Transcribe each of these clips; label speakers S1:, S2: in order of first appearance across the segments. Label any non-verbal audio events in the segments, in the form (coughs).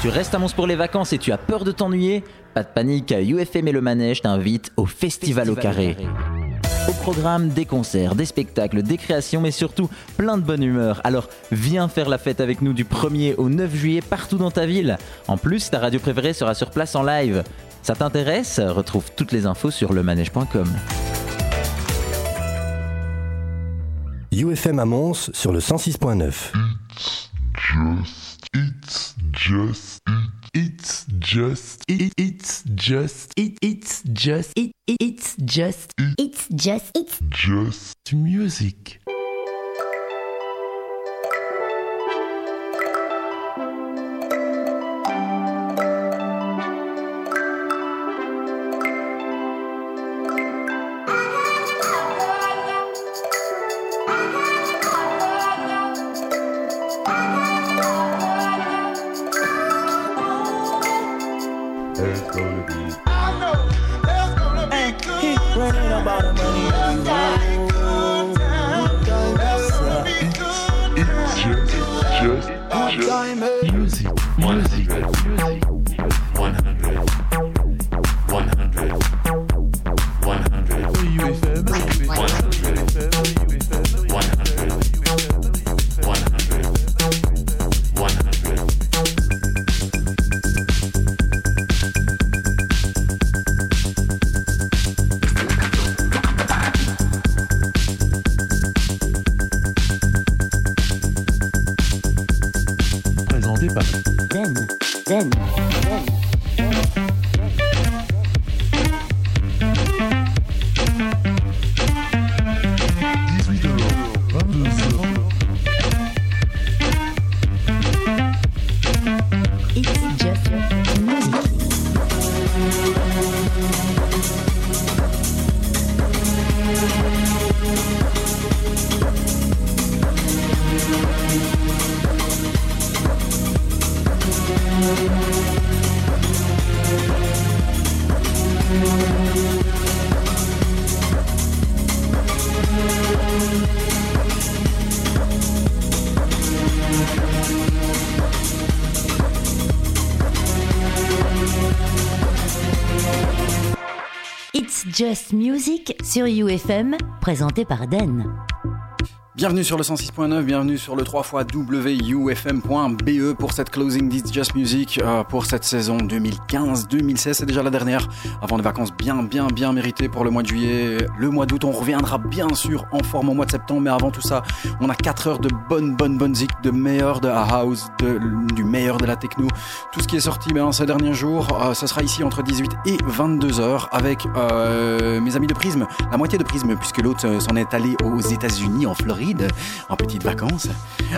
S1: Tu restes à Mons pour les vacances et tu as peur de t'ennuyer? Pas de panique, UFM et le Manège t'invitent au Festival, au Carré. Au programme, des concerts, des spectacles, des créations, mais surtout plein de bonne humeur. Alors viens faire la fête avec nous du 1er au 9 juillet partout dans ta ville. En plus, ta radio préférée sera sur place en live. Ça t'intéresse? Retrouve toutes les infos sur lemanège.com.
S2: UFM à Mons sur le 106.9.
S3: It's just, it's just, it, it's just, it, it's just, it, it's just,
S4: It's just, it's
S3: just. Music. Music,
S4: sur UFM, présenté par Den.
S5: Bienvenue sur le 106.9, bienvenue sur le 3 fois wufm.be pour cette closing This Just Music euh, pour cette saison 2015-2016. C'est déjà la dernière avant des vacances bien, bien, bien méritées pour le mois de juillet. Le mois d'août, on reviendra bien sûr en forme au mois de septembre, mais avant tout ça, on a 4 heures de bonne, bonne, bonne zik, de meilleur de la house, du meilleur de la techno. Tout ce qui est sorti ben, ces derniers jours, euh, sera ici entre 18 et 22 heures avec euh, mes amis de Prisme, la moitié de Prisme, puisque l'autre euh, s'en est allé aux États-Unis, en Floride, en petites vacances.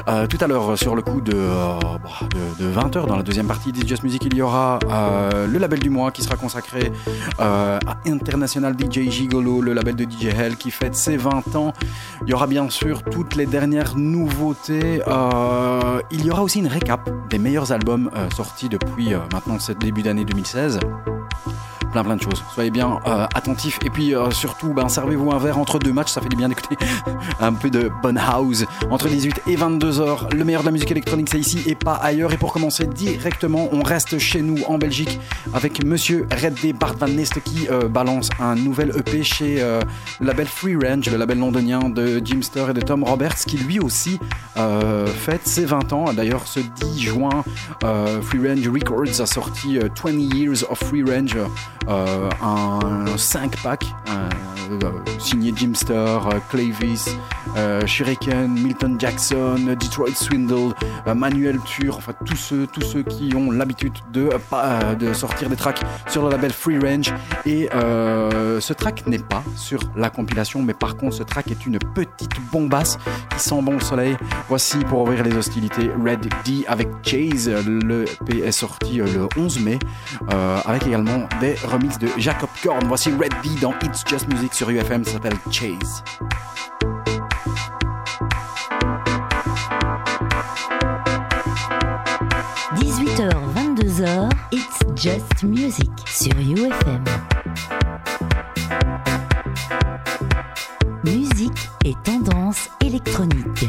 S5: Euh, tout à l'heure, sur le coup de, euh, bah, 20h, dans la deuxième partie d'It's Just Music, il y aura euh, le label du mois qui sera consacré à International DJ Gigolo, le label de DJ Hell qui fête ses 20 ans. Il y aura bien sûr toutes les dernières nouveautés. Il y aura aussi une récap des meilleurs albums sortis depuis maintenant ce début d'année 2016 plein plein de choses. Soyez bien euh, attentifs et puis euh, surtout ben, servez-vous un verre entre deux matchs, ça fait du bien d'écouter (laughs) un peu de bonne house entre 18 et 22 heures. Le meilleur de la musique électronique c'est ici et pas ailleurs. Et pour commencer directement, on reste chez nous en Belgique avec Monsieur Red D Bart Van Nest qui euh, balance un nouvel EP chez le label Free Range, le label londonien de Jimster et de Tom Roberts qui lui aussi fête ses 20 ans. D'ailleurs ce 10 juin, Free Range Records a sorti euh, 20 Years of Free Range un 5 pack euh, euh, signé Jimster, euh, Clavis, euh, Shuriken, Milton Jackson, Detroit Swindle, euh, Manuel Tur, enfin tous ceux, qui ont l'habitude de, euh, euh, sortir des tracks sur le label Free Range. Et euh, ce track n'est pas sur la compilation, mais par contre ce track est une petite bombasse qui sent bon le soleil. Voici pour ouvrir les hostilités Red D avec Chase. Le P est sorti euh, le 11 mai euh, avec également des remixes de Jacob Korn. Voici Red D dans It's Just Music sur UFM, ça s'appelle Chase.
S4: – 18h, 22h, It's Just Music sur UFM. Musique et tendance électronique.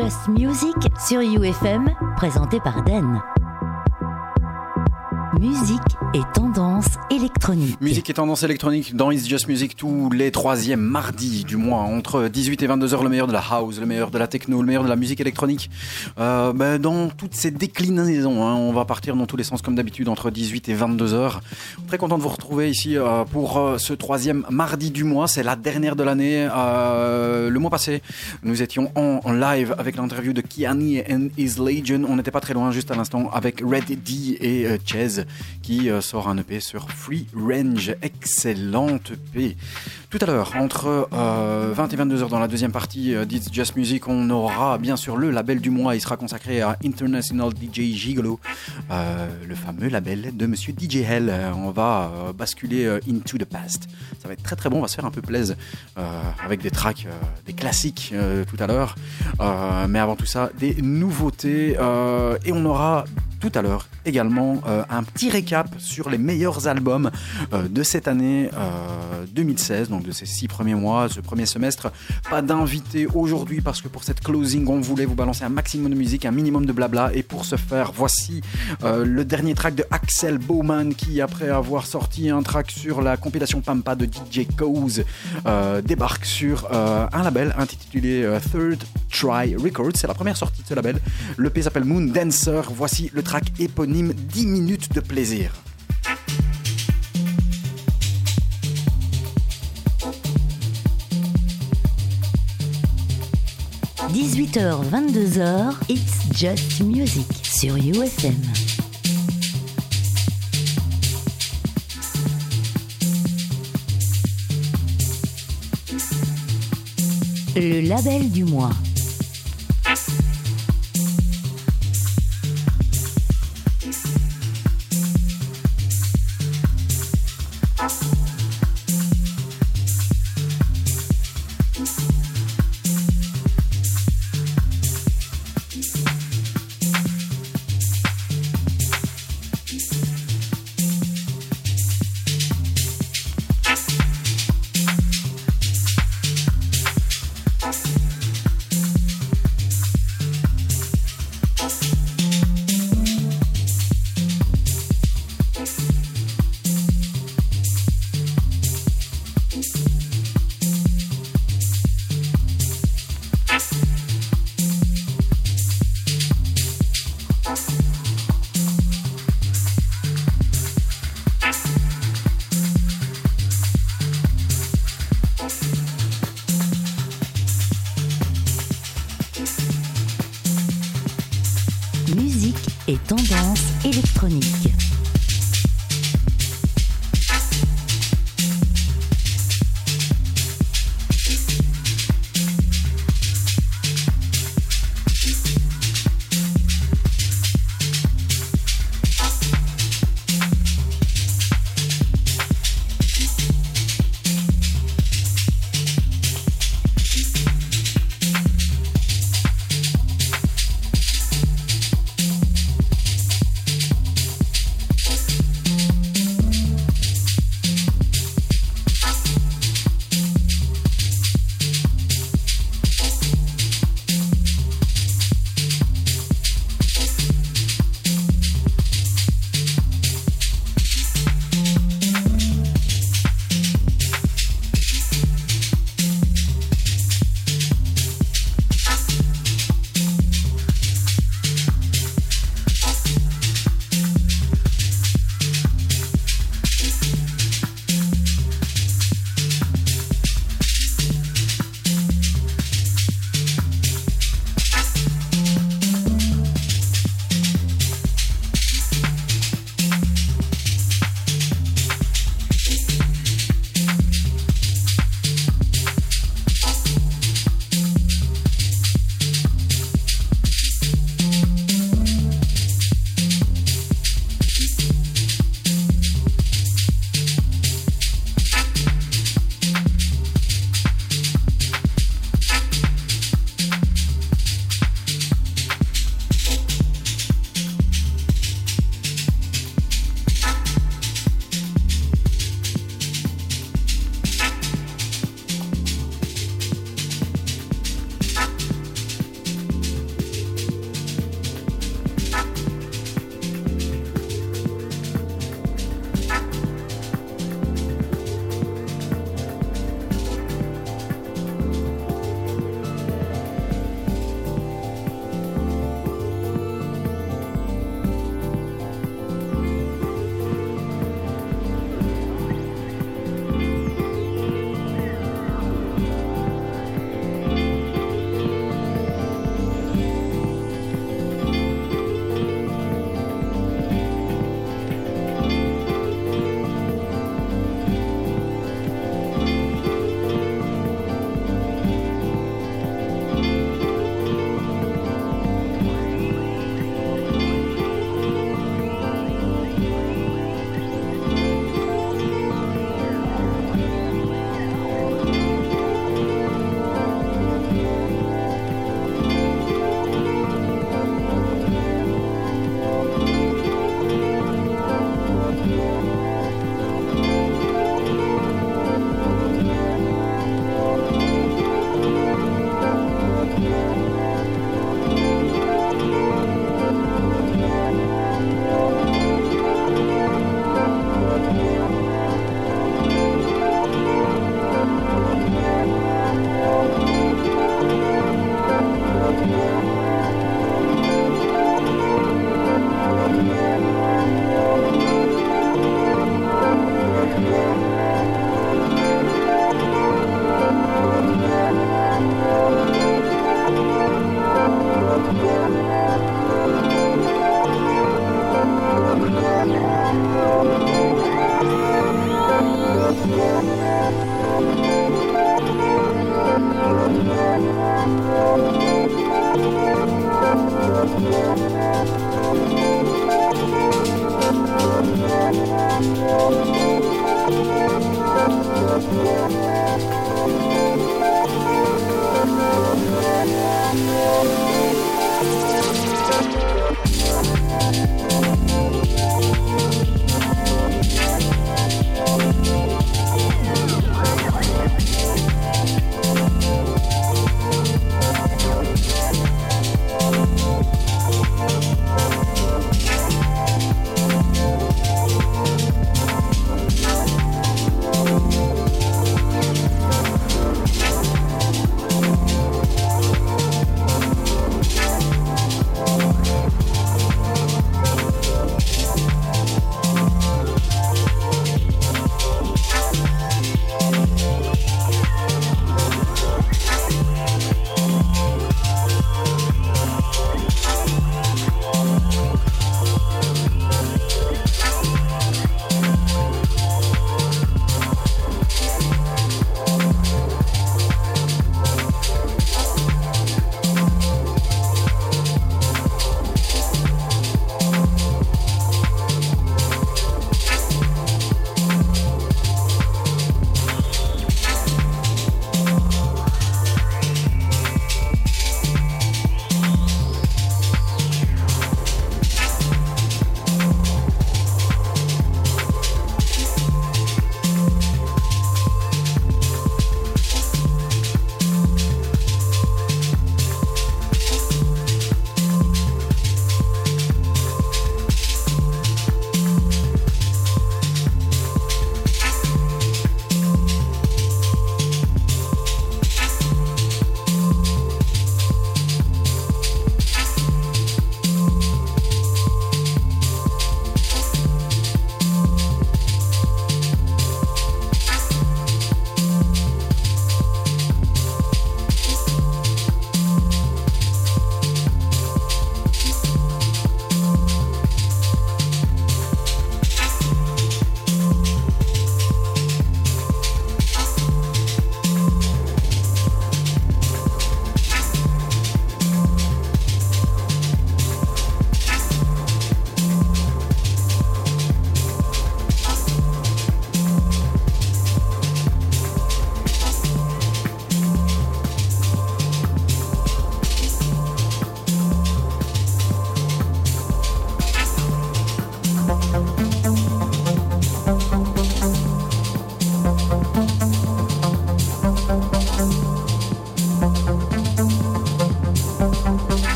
S4: Just Music sur UFM, présenté par Den. Musique et tendance électronique.
S5: Musique et tendance électronique dans It's Just Music tous les troisièmes mardis du mois, entre 18 et 22 heures, le meilleur de la house, le meilleur de la techno, le meilleur de la musique électronique. Euh, ben, dans toutes ces déclinaisons, hein, on va partir dans tous les sens comme d'habitude entre 18 et 22 heures. Très content de vous retrouver ici euh, pour euh, ce troisième mardi du mois. C'est la dernière de l'année. Euh, le mois passé, nous étions en, live avec l'interview de Kiani and His Legion. On n'était pas très loin juste à l'instant avec Red D et euh, Chaz qui euh, sort un EP sur Free Range. Excellente EP. Tout à l'heure, entre euh, 20 et 22 heures dans la deuxième partie euh, d'It's Just Music, on aura bien sûr le label du mois. Il sera consacré à International DJ Gigolo, euh, le fameux label de Monsieur DJ Hell. Euh, on va euh, basculer euh, into the past. Ça va être très très bon. On va se faire un peu plaisir euh, avec des tracks, euh, des classiques euh, tout à l'heure. Euh, mais avant tout ça, des nouveautés euh, et on aura tout à l'heure également euh, un petit récap sur les meilleurs albums euh, de cette année euh, 2016, donc de ces six premiers mois, ce premier semestre. Pas d'invité aujourd'hui parce que pour cette closing, on voulait vous balancer un maximum de musique, un minimum de blabla. Et pour ce faire, voici euh, le dernier track de Axel Bowman qui, après avoir sorti un track sur la compilation Pampa de DJ euh, débarque sur euh, un label intitulé euh, Third Try Records. C'est la première sortie de ce label. Le P s'appelle Moon Dancer. Voici le track éponyme 10 minutes de plaisir.
S4: 18h, 22h, It's Just Music sur UFM. Le label du mois.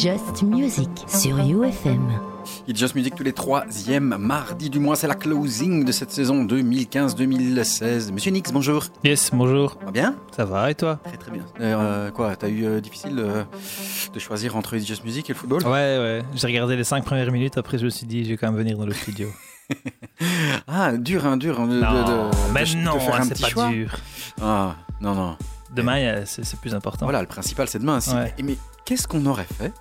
S4: Just Music sur UFM.
S5: It's Just Music tous les troisièmes mardis du mois, c'est la closing de cette saison 2015-2016. Monsieur Nix, bonjour.
S6: Yes, bonjour.
S5: Ça va bien?
S6: Ça va et toi?
S5: Très très bien. Euh, quoi, t'as eu euh, difficile euh, de choisir entre It's Just Music et le football?
S6: Ouais, ouais. J'ai regardé les cinq premières minutes, après je me suis dit, je vais quand même venir dans le studio. (laughs)
S5: Ah, dur, hein, dur. hein, de-
S6: non,
S5: de-
S6: mais
S5: de-
S6: non,
S5: un
S6: c'est pas
S5: choix.
S6: dur.
S5: Ah, non, non.
S6: Demain, c'est plus important.
S5: Voilà, le principal c'est demain.
S6: Ouais.
S5: Mais qu'est-ce qu'on aurait fait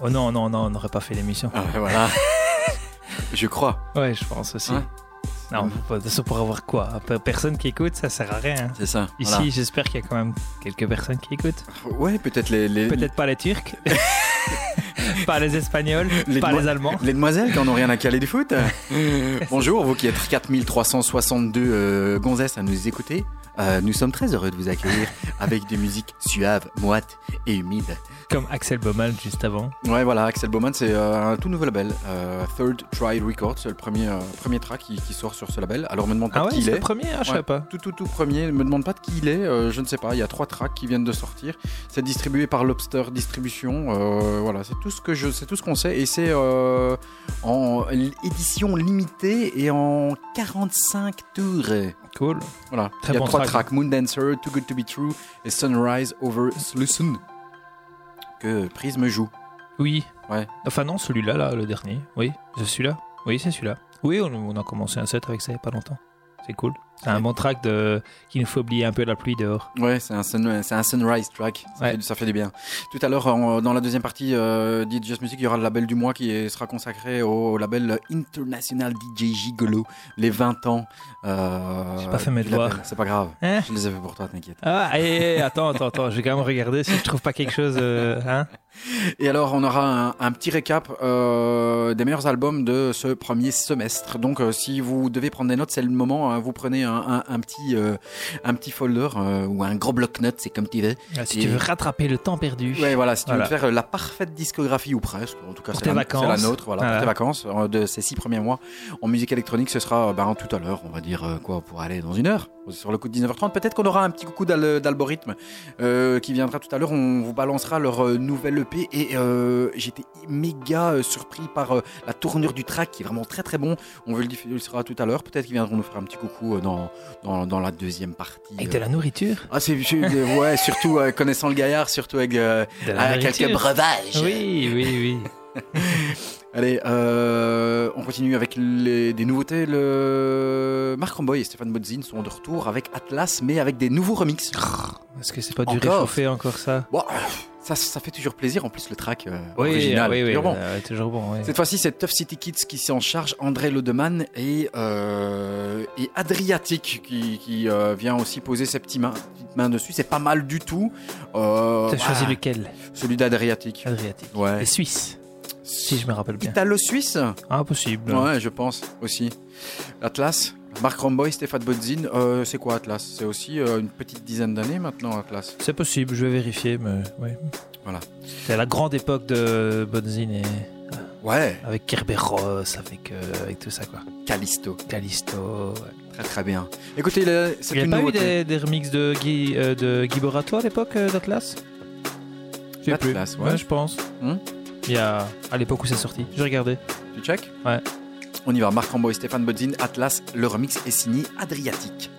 S6: Oh non, non, non, on n'aurait pas fait l'émission.
S5: Ah, Voilà. (laughs) Je crois.
S6: Ouais, je pense aussi.
S5: Ouais.
S6: Non, pas- ça pour avoir quoi? Pe- Personne qui écoute, ça sert à rien. hein.
S5: C'est ça.
S6: Ici,
S5: voilà.
S6: j'espère qu'il y a quand même quelques personnes qui écoutent.
S5: Ouais, peut-être les, les,
S6: Peut-être pas les Turcs, (laughs) (laughs) pas les Espagnols,
S5: Les
S6: pas les Allemands.
S5: Les demoiselles qui en ont rien à caler du foot. Bonjour, vous qui êtes 4362 euh, gonzesses à nous écouter. Euh, nous sommes très heureux de vous accueillir avec des musiques suaves, moites et humides.
S6: Comme Axel Baumann juste avant.
S5: Ouais, voilà, Axel Baumann, c'est euh, un tout nouveau label. euh, Third Try Records, c'est le premier, premier track qui, qui sort sur ce label. Alors, me demande pas
S6: Ah
S5: de qui il est.
S6: le premier, ah, je
S5: Ouais.
S6: sais pas.
S5: Tout, tout, tout premier. Me demande pas de qui il est. je ne sais pas. Il y a trois tracks qui viennent de sortir. C'est distribué par Lobster Distribution. voilà, c'est tout ce que je, c'est tout ce qu'on sait. Et c'est en édition limitée et en 45 tours.
S6: Cool.
S5: Voilà.
S6: Très
S5: il y a
S6: bon
S5: trois
S6: track.
S5: tracks Moon Dancer, Too Good to Be True et Sunrise Over Slusun que Prism joue.
S6: Oui.
S5: Ouais.
S6: Enfin non, celui-là, là, le dernier. Oui, c'est celui-là. Oui, c'est celui-là. Oui, on, on a commencé un set avec ça il n'y a pas longtemps. C'est cool. C'est un bon track de... qu'il nous faut oublier un peu la pluie dehors.
S5: Ouais, c'est un, sun- c'est un sunrise track. Ça,
S6: Ouais.
S5: fait, ça fait du bien. Tout à l'heure, dans la deuxième partie euh, Just Music, il y aura le label du mois qui sera consacré au, au label International DJ Gigolo, les 20 ans. Euh,
S6: J'ai pas fait mes devoirs.
S5: C'est pas grave.
S6: Hein
S5: Je les ai fait pour toi, t'inquiète.
S6: Ah, hé, hé, attends, attends, attends. Je vais quand même regarder si je trouve pas quelque chose. euh, hein
S5: Et alors, on aura un, un petit récap euh, des meilleurs albums de ce premier semestre. Donc, euh, si vous devez prendre des notes, c'est le moment. hein. vous prenez un, un- un petit, euh, un petit folder euh, ou un gros bloc-notes, c'est comme tu veux.
S6: Ah, Si tu veux rattraper le temps perdu.
S5: Ouais, voilà, si tu
S6: Voilà.
S5: veux faire euh, la parfaite discographie ou presque, en tout cas c'est la, la nôtre, voilà,
S6: Voilà.
S5: pour tes vacances euh, de ces six premiers mois en musique électronique, ce sera ben, tout à l'heure, on va dire euh, quoi, pour aller dans une heure, sur le coup de 19h30. Peut-être qu'on aura un petit coucou d'al- d'algorithme euh, qui viendra tout à l'heure. On vous balancera leur euh, nouvelle EP et euh, j'étais méga surpris par la tournure du track qui est vraiment très très bon. On vous le diffusera tout à l'heure. Peut-être qu'ils viendront nous faire un petit coucou dans, dans, dans la deuxième partie.
S6: Avec de la nourriture.
S5: Ah, c'est (laughs) ouais, surtout connaissant le gaillard, surtout avec quelques breuvages.
S6: Oui, oui, oui. (laughs)
S5: Allez, euh, on continue avec les- des nouveautés. Le Marc Ramboy et Stéphane Bodzin sont de retour avec Atlas, mais avec des nouveaux remixes.
S6: Est-ce que c'est pas du
S5: Encore
S6: réchauffé encore ça?
S5: Bon, ça, ça fait toujours plaisir. En plus, le track euh,
S6: Oui,
S5: original,
S6: oui, oui.
S5: toujours bon.
S6: euh, toujours bon.
S5: Cette fois-ci, c'est Tough City Kids qui s'en charge, André Lodeman et, euh, et Adriatic qui, qui, vient aussi poser ses mains, petites mains dessus. C'est pas mal du tout.
S6: T'as choisi lequel?
S5: Celui d'Adriatic.
S6: Adriatique.
S5: Ouais.
S6: Les Suisses, si je me rappelle bien.
S5: Italo-Suisse
S6: Ah, possible.
S5: Ouais, je pense aussi. Atlas, Marc Ramboy, Stéphane Bodzin. Euh, c'est quoi Atlas? C'est aussi euh, une petite dizaine d'années maintenant, Atlas.
S6: C'est possible, je vais vérifier, mais oui.
S5: Voilà.
S6: C'est la grande époque de Bonzin et
S5: Ouais,
S6: avec Kerberos, avec, euh, avec tout ça quoi.
S5: Callisto.
S6: Callisto. ouais.
S5: Très très bien. Écoutez,
S6: Il n'y a pas eu des, des remixes de Guy, de Guy Borato à l'époque d'Atlas? Sais plus.
S5: D'Atlas, ouais.
S6: je pense.
S5: Hmm?
S6: Il y a à l'époque où c'est sorti. J'ai regardé.
S5: Tu check
S6: Ouais.
S5: On y va. Marc Ramboy, Stéphane Bodzin, Atlas. Le remix est signé Adriatique.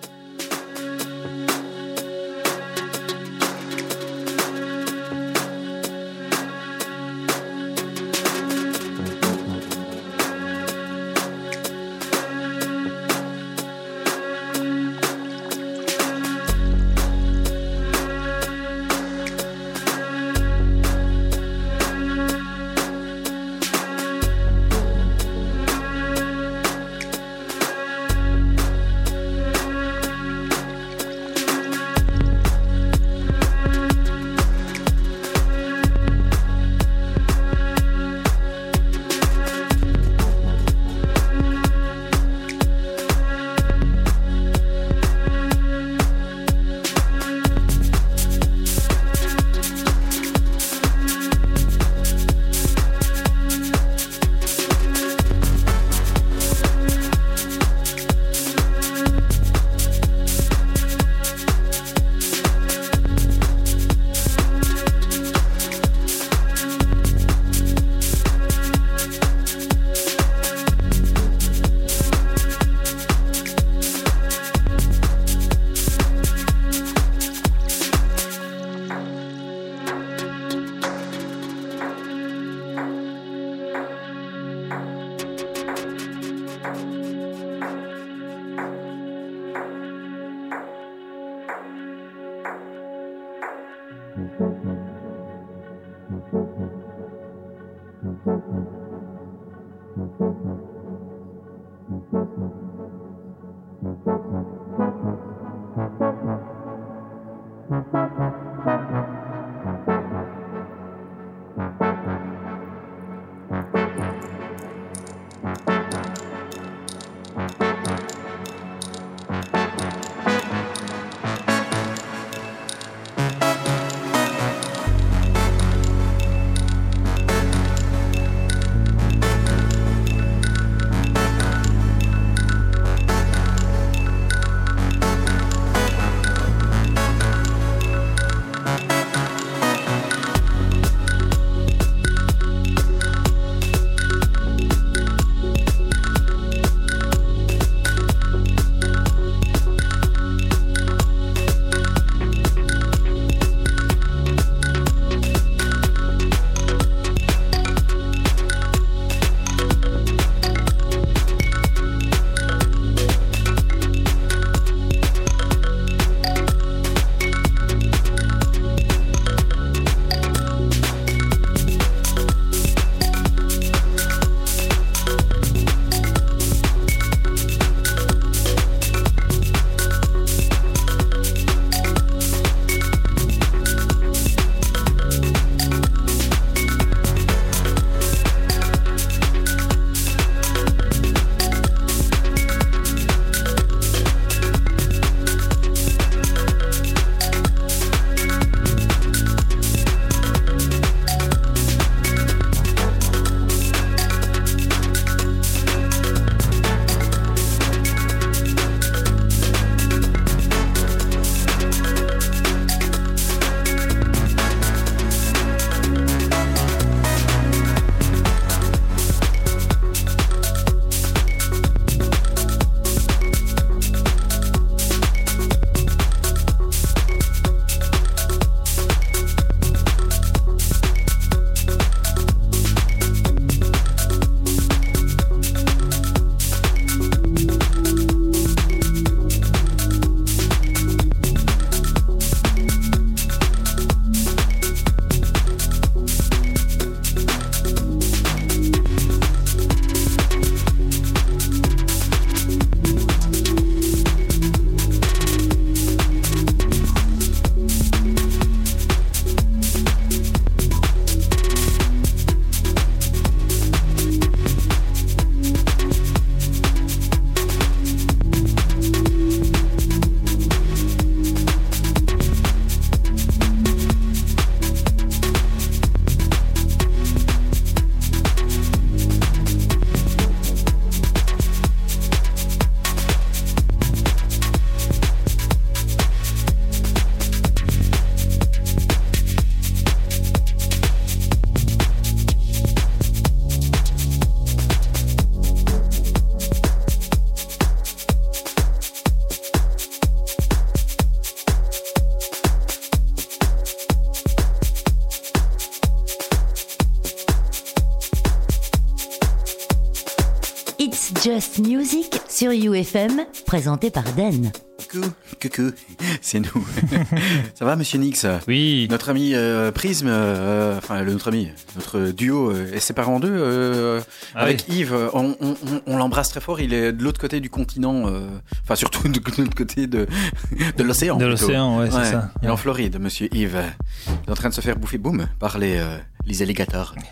S4: Music sur UFM, présenté par Dan.
S5: Coucou, coucou, (laughs) c'est nous. (laughs) Ça va, monsieur Nix?
S6: Oui.
S5: Notre ami euh, Prisme, euh, enfin le- notre ami, notre duo euh, est séparé en deux. euh,
S6: Ah
S5: avec Yves, euh, on, on- on- on l'embrasse très fort. Il est de l'autre côté du continent, euh, enfin surtout de, de l'autre côté de, (laughs) de l'océan.
S6: De l'océan, ouais, c'est
S5: Ouais,
S6: ça.
S5: Il est en Floride, monsieur Yves. Il est en train de se faire bouffer, boum, par les, euh, les alligators. (laughs)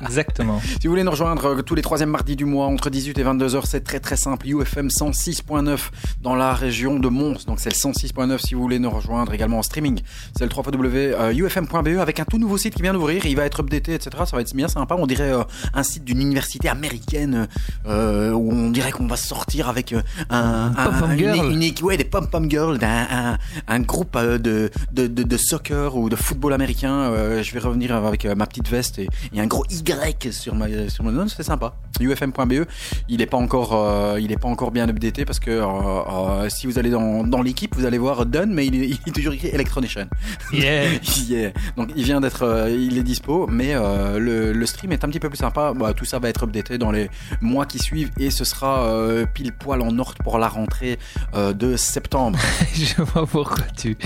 S6: Exactement.
S5: Si vous voulez nous rejoindre euh, tous les troisièmes mardis du mois entre 18 et 22 heures, c'est très très simple. UFM 106.9 dans la région de Mons. Donc c'est le 106.9 si vous voulez nous rejoindre également en streaming. C'est le www.ufm.be E avec un tout nouveau site qui vient d'ouvrir. Il va être updaté, etc. Ça va être bien sympa. On dirait euh, un site d'une université américaine euh, où on dirait qu'on va sortir avec euh, un,
S6: girl.
S5: une, ouais, des pom-pom girls, d'un- un, un groupe euh, de, de, de, de soccer ou de football américain. Euh, je vais revenir avec euh, ma petite veste et, et un gros Y sur ma sur mon nom, c'est sympa. UFM.be, il est pas encore euh, il est pas encore bien updaté parce que euh, si vous allez dans, dans l'équipe, vous allez voir Done, mais il est, il est toujours écrit Electronation.
S6: Yeah. (laughs)
S5: Yeah. Donc il vient d'être, il est dispo, mais le, le stream est un petit peu plus sympa. Bah, tout ça va être updaté dans les mois qui suivent et ce sera pile poil en ordre pour la rentrée de septembre. (laughs)
S6: Je vois pourquoi tu,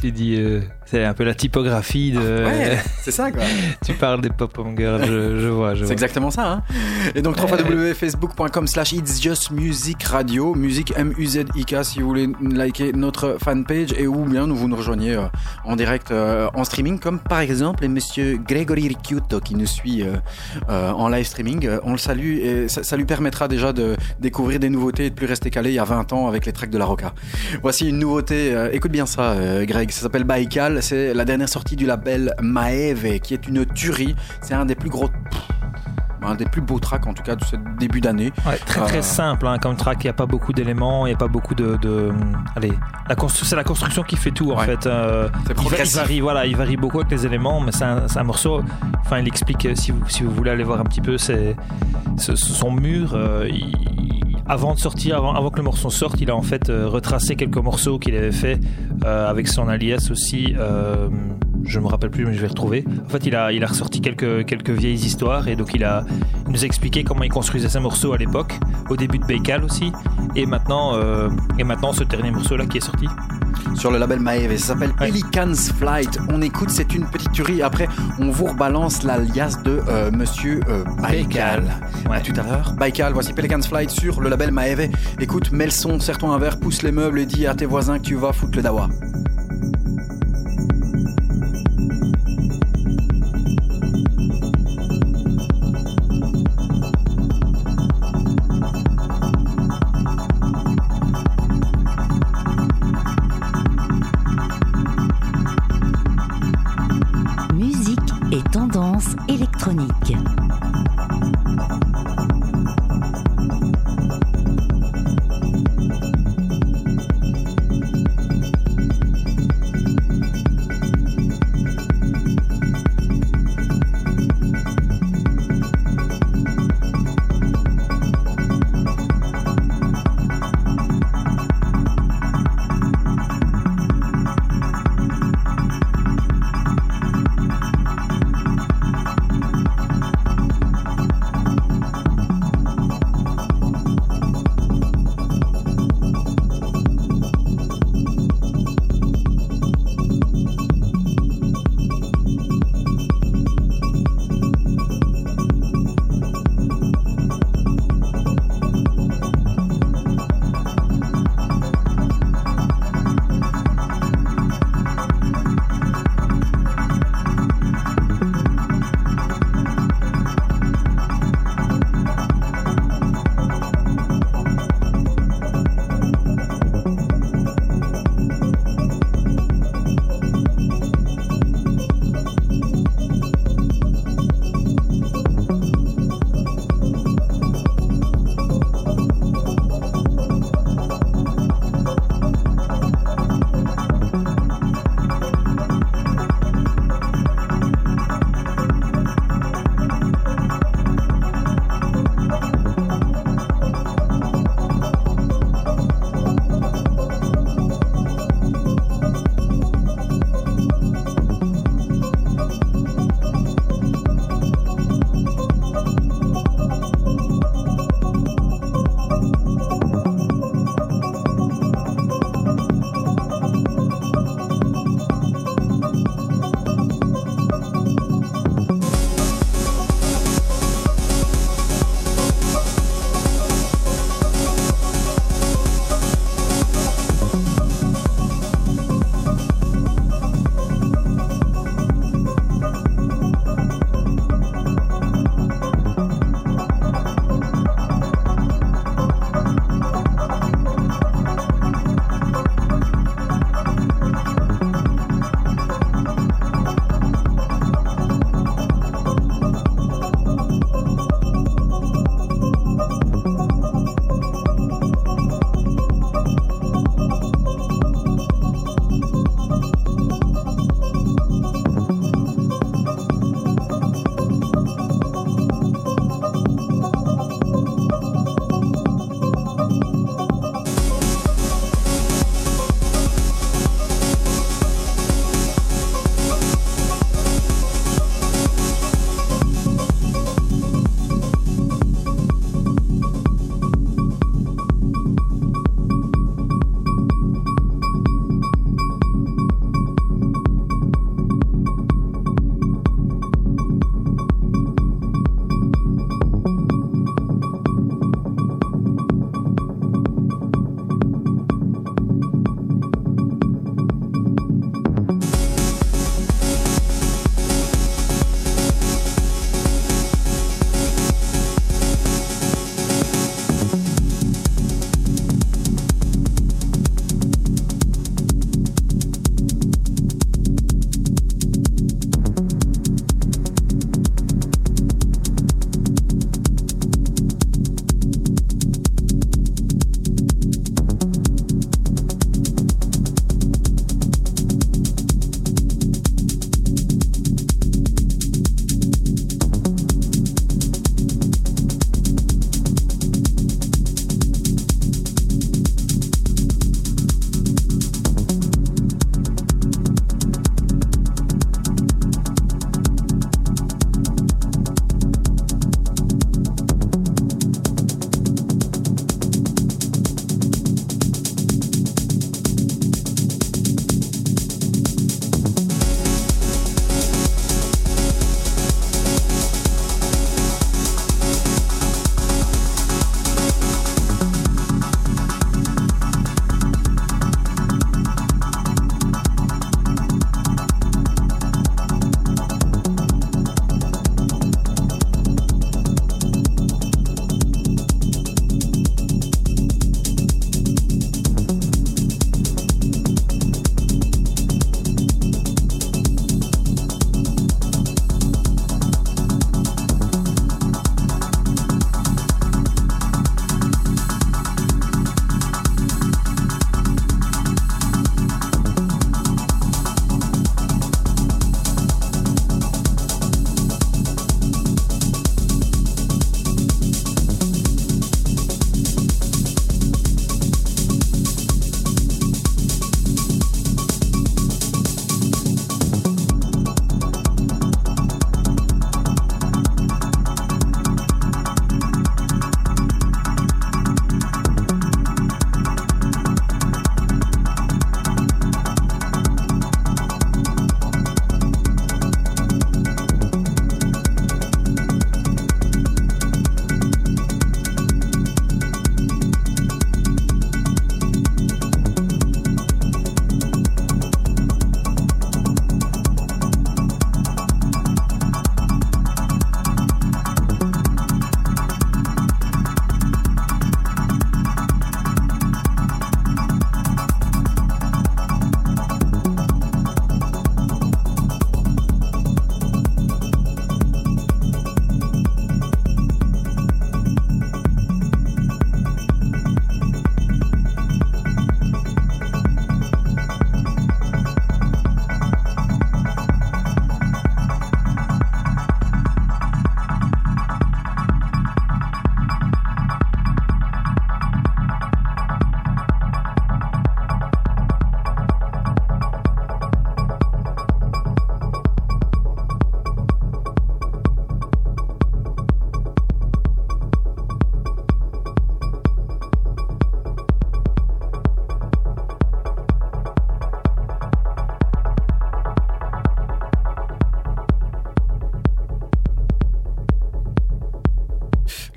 S6: tu dis. C'est un peu la typographie de.
S5: Ouais, c'est ça quoi. (laughs)
S6: tu parles des pop-up girls, je, je vois. Je
S5: C'est exactement ça. Hein et donc www.facebook.com slash It's Just Music Radio, musique M-U-Z-I-K si vous voulez liker notre fanpage et ou bien nous vous nous rejoignez euh, en direct euh, en streaming comme par exemple monsieur Gregory Ricciuto qui nous suit euh, en live streaming. On le salue et ça, ça lui permettra déjà de découvrir des nouveautés et de plus rester calé il y a 20 ans avec les tracks de la Roca. Voici une nouveauté, écoute bien ça Greg, ça s'appelle C'est la dernière sortie du label Maeve qui est une tuerie, c'est un des plus gros un des plus beaux tracks en tout cas de ce début d'année.
S6: Ouais, très très
S5: Euh,
S6: simple hein, comme track, il n'y a pas beaucoup d'éléments, il n'y a pas beaucoup de. de- allez, c'est la construction qui fait tout en
S5: Ouais.
S6: fait. euh,
S5: C'est
S6: il, va- il
S5: progressif.
S6: varie, voilà, il varie beaucoup avec les éléments, mais c'est un, morceau. Enfin, il explique, euh, si vous, si vous voulez aller voir un petit peu, c'est ce- son mur. euh, il- avant de sortir, avant, que le morceau sorte, il a en fait euh, retracé quelques morceaux qu'il avait fait euh, avec son alias aussi. Je me rappelle plus, mais je vais retrouver. En fait, il a, il a ressorti quelques, quelques vieilles histoires et donc il, a, il nous a expliqué comment il construisait ses morceaux à l'époque, au début de Baykal aussi, et maintenant, euh, et maintenant ce dernier morceau là qui est sorti.
S5: sur le label Maeve. Ça s'appelle
S6: Ouais.
S5: Pelican's Flight. On écoute, c'est une petite tuerie. Après, on vous rebalance l'alias de euh, Monsieur euh, Baikal.
S6: Ouais.
S5: À tout à l'heure. Baikal, voici Pelican's Flight sur le label Maeve. Écoute, mets le son, serre-toi un verre, pousse les meubles et dis à tes voisins que tu vas foutre le dawa.
S4: Électronique.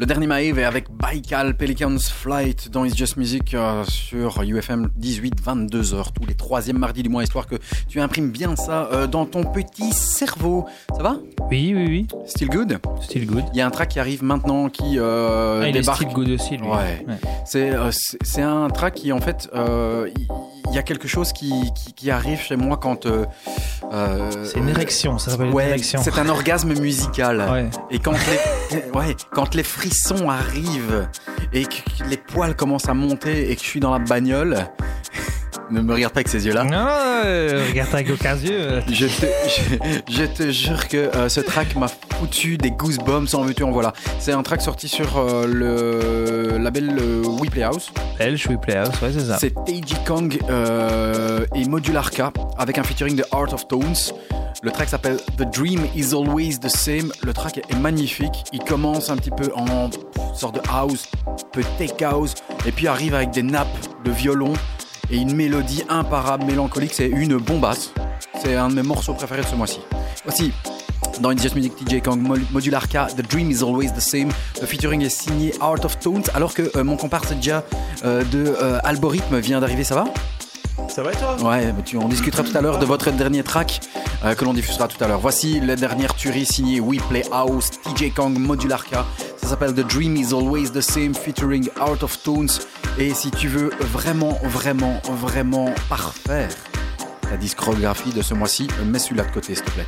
S5: Dernier Maeve est avec Baikal Pelicans Flight dans It's Just Music euh, sur UFM 18-22h tous les troisièmes mardis du mois, histoire que tu imprimes bien ça euh, dans ton petit cerveau. Ça va?
S6: Oui, oui, oui.
S5: Still good?
S6: Still good.
S5: Il y a un track qui arrive maintenant qui euh,
S6: Ah, il est still good aussi, lui.
S5: Ouais. C'est c'est c'est un track qui en fait il y a quelque chose qui, qui, qui arrive chez moi quand euh,
S6: C'est une érection, ça s'appelle une érection.
S5: c'est un orgasme musical.
S6: Ouais.
S5: Et quand les, (laughs) ouais, quand les frissons arrivent et que les poils commencent à monter et que je suis dans la bagnole, (laughs) ne me regarde pas avec ces yeux-là.
S6: Non, euh, regarde avec aucun yeux.
S5: Je te, je, je te jure que euh, ce track m'a foutu des goosebumps en veux-tu en voilà. C'est un track sorti sur le label euh, We Play House.
S6: Elle, je suis Playhouse, ouais, c'est ça.
S5: C'est Teiji Kong euh, et Modular K avec un featuring de Art of Tones. Le track s'appelle The Dream is Always the Same. Le track est magnifique. Il commence un petit peu en sorte de house, peu tech house, et puis arrive avec des nappes de violon et une mélodie imparable, mélancolique. C'est une bombasse. C'est un de mes morceaux préférés de ce mois-ci. Voici dans Just Music TJ Kong Mo- Modular K, The Dream is Always the Same. Le featuring est signé Art of Tones, alors que euh, mon comparse Dia euh, de euh, Algorithme vient d'arriver. Ça va?
S7: Ça va et toi?
S5: Ouais, mais tu, on discutera tout à l'heure de votre dernier track euh, que l'on diffusera tout à l'heure. Voici la dernière tuerie signée We Play House, TJ Kong, Modular K. Ça s'appelle The Dream is Always the Same featuring Art of Tones. Et si tu veux vraiment, vraiment, vraiment parfaire ta discographie de ce mois-ci, mets celui-là de côté, s'il te plaît.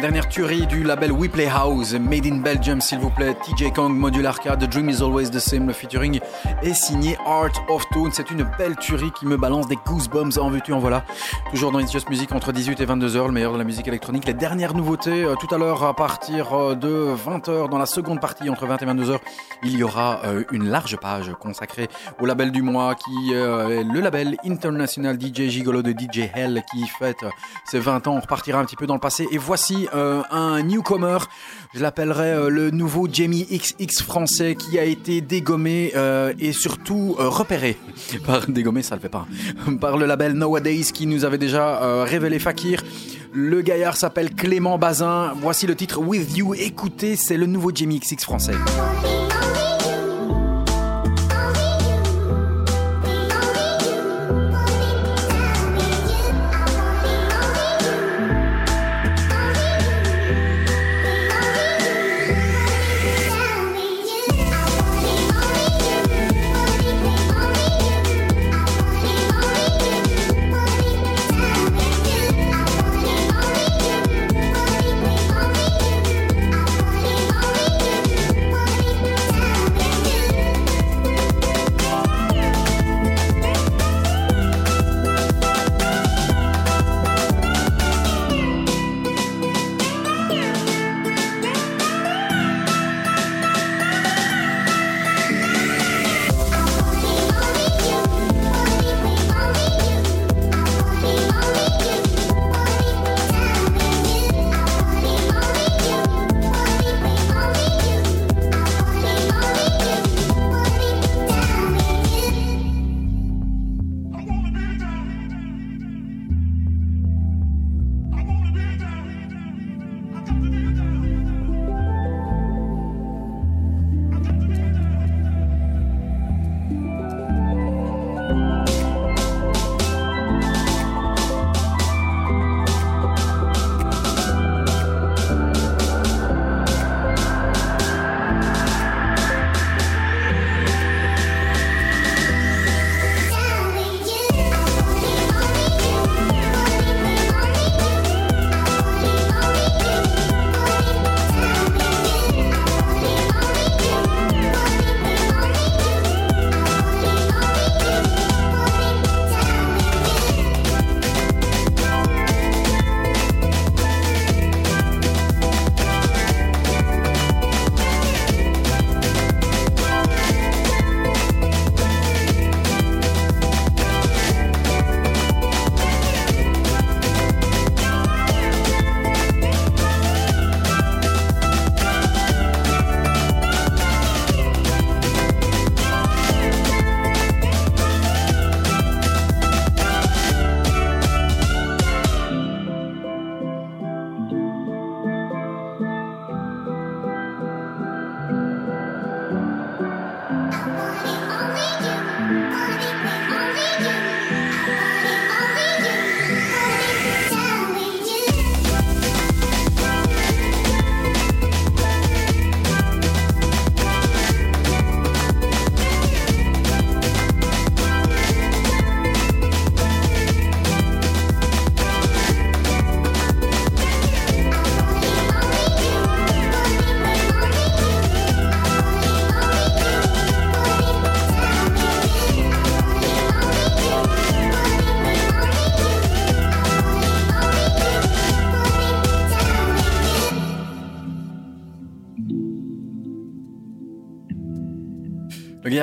S5: Dernière tuerie du label We Play House, Made in Belgium, s'il vous plaît. TJ Kong, Module Arcade, The Dream is Always the Same. Le featuring est signé Art of Tone. C'est une belle tuerie qui me balance des goosebumps en veux-tu, en voilà. Toujours dans It's Music entre 18 et 22 h le meilleur de la musique électronique. Les dernières nouveautés, euh, tout à l'heure à partir euh, de 20 h dans la seconde partie entre 20 et 22 h il y aura euh, une large page consacrée au label du mois qui est le label International DJ Gigolo de DJ Hell qui fête ses 20 ans. On repartira un petit peu dans le passé. Et voici un newcomer. Je l'appellerai le nouveau Jamie XX français qui a été dégommé et surtout repéré (laughs) par dégommé, ça le fait pas, (laughs) par le label Nowadays qui nous avait déjà révélé Fakir. Le gaillard s'appelle Clément Bazin. Voici le titre With You. Écoutez, c'est le nouveau Jamie XX français.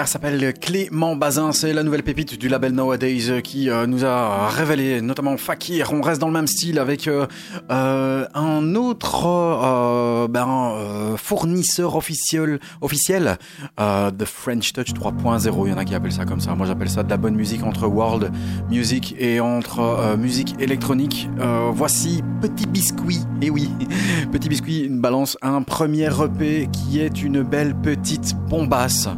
S5: S'appelle Clément Bazin, c'est la nouvelle pépite du label Nowadays euh, qui euh, nous a révélé notamment Fakir. On reste dans le même style avec euh, un autre ben, fournisseur officiel, officiel The French Touch 3.0. Il y en a qui appellent ça comme ça. Moi j'appelle ça de la bonne musique entre world music et entre musique électronique. voici Petit Biscuit. Et oui, (laughs) Petit Biscuit balance un premier EP qui est une belle petite bombasse.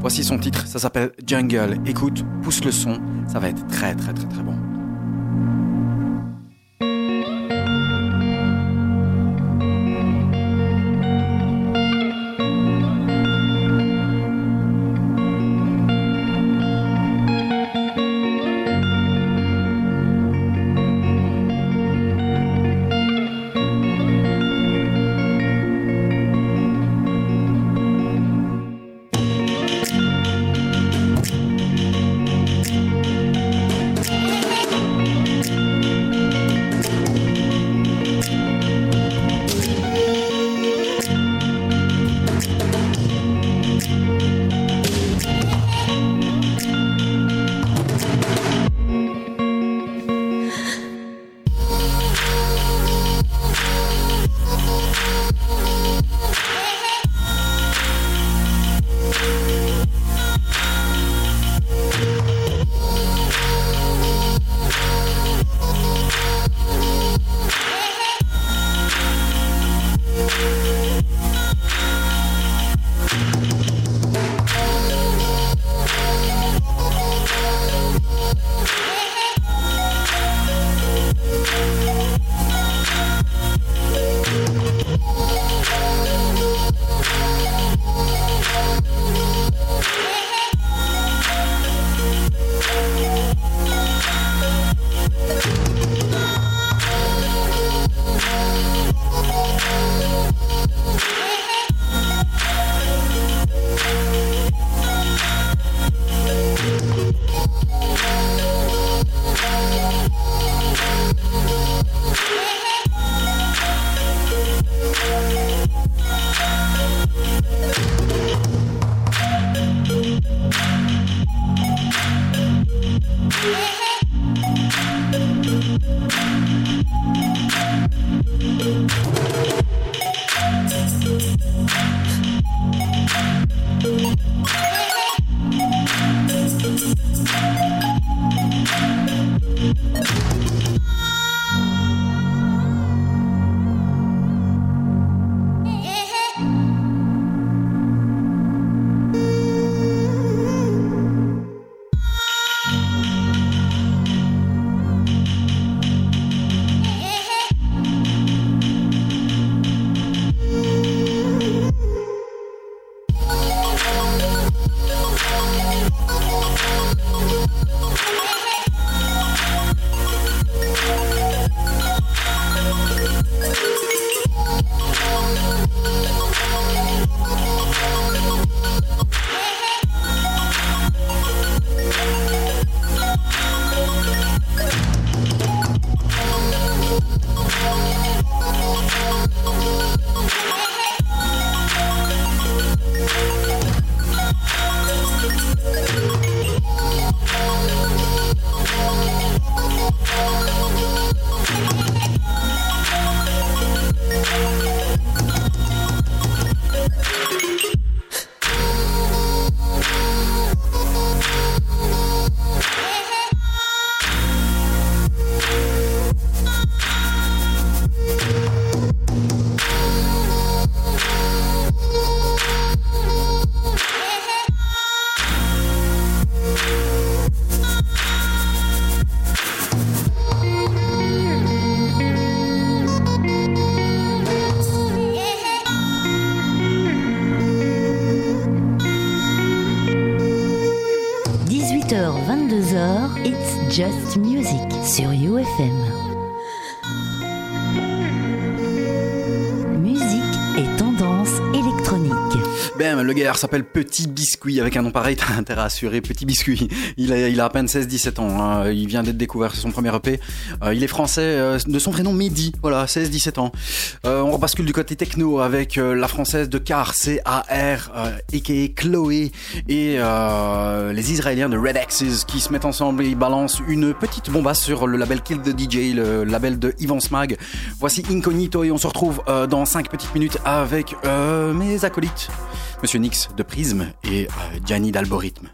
S5: Voici son titre, ça s'appelle Jungle. Écoute, pousse le son, ça va être très très très très bon.
S8: S'appelle Petit Biscuit, avec un nom pareil, (laughs) t'as intérêt à assurer, Petit Biscuit. Il a, à peine 16-17 ans, hein. il vient d'être découvert, c'est son premier EP. Euh, il est français, euh, de son prénom Mehdi, voilà, 16-17 ans. Euh, on rebascule du côté techno avec la française de Car, C-A-R, a.k.a. Chloé, et les Israéliens de Red Axes qui se mettent ensemble et ils balancent une petite bombasse sur le label Kill the DJ, le label de Ivan Smag. Voici Incognito et on se retrouve dans 5 petites minutes avec mes acolytes. Monsieur Nix de Prism et euh, Gianni d'Algorithme.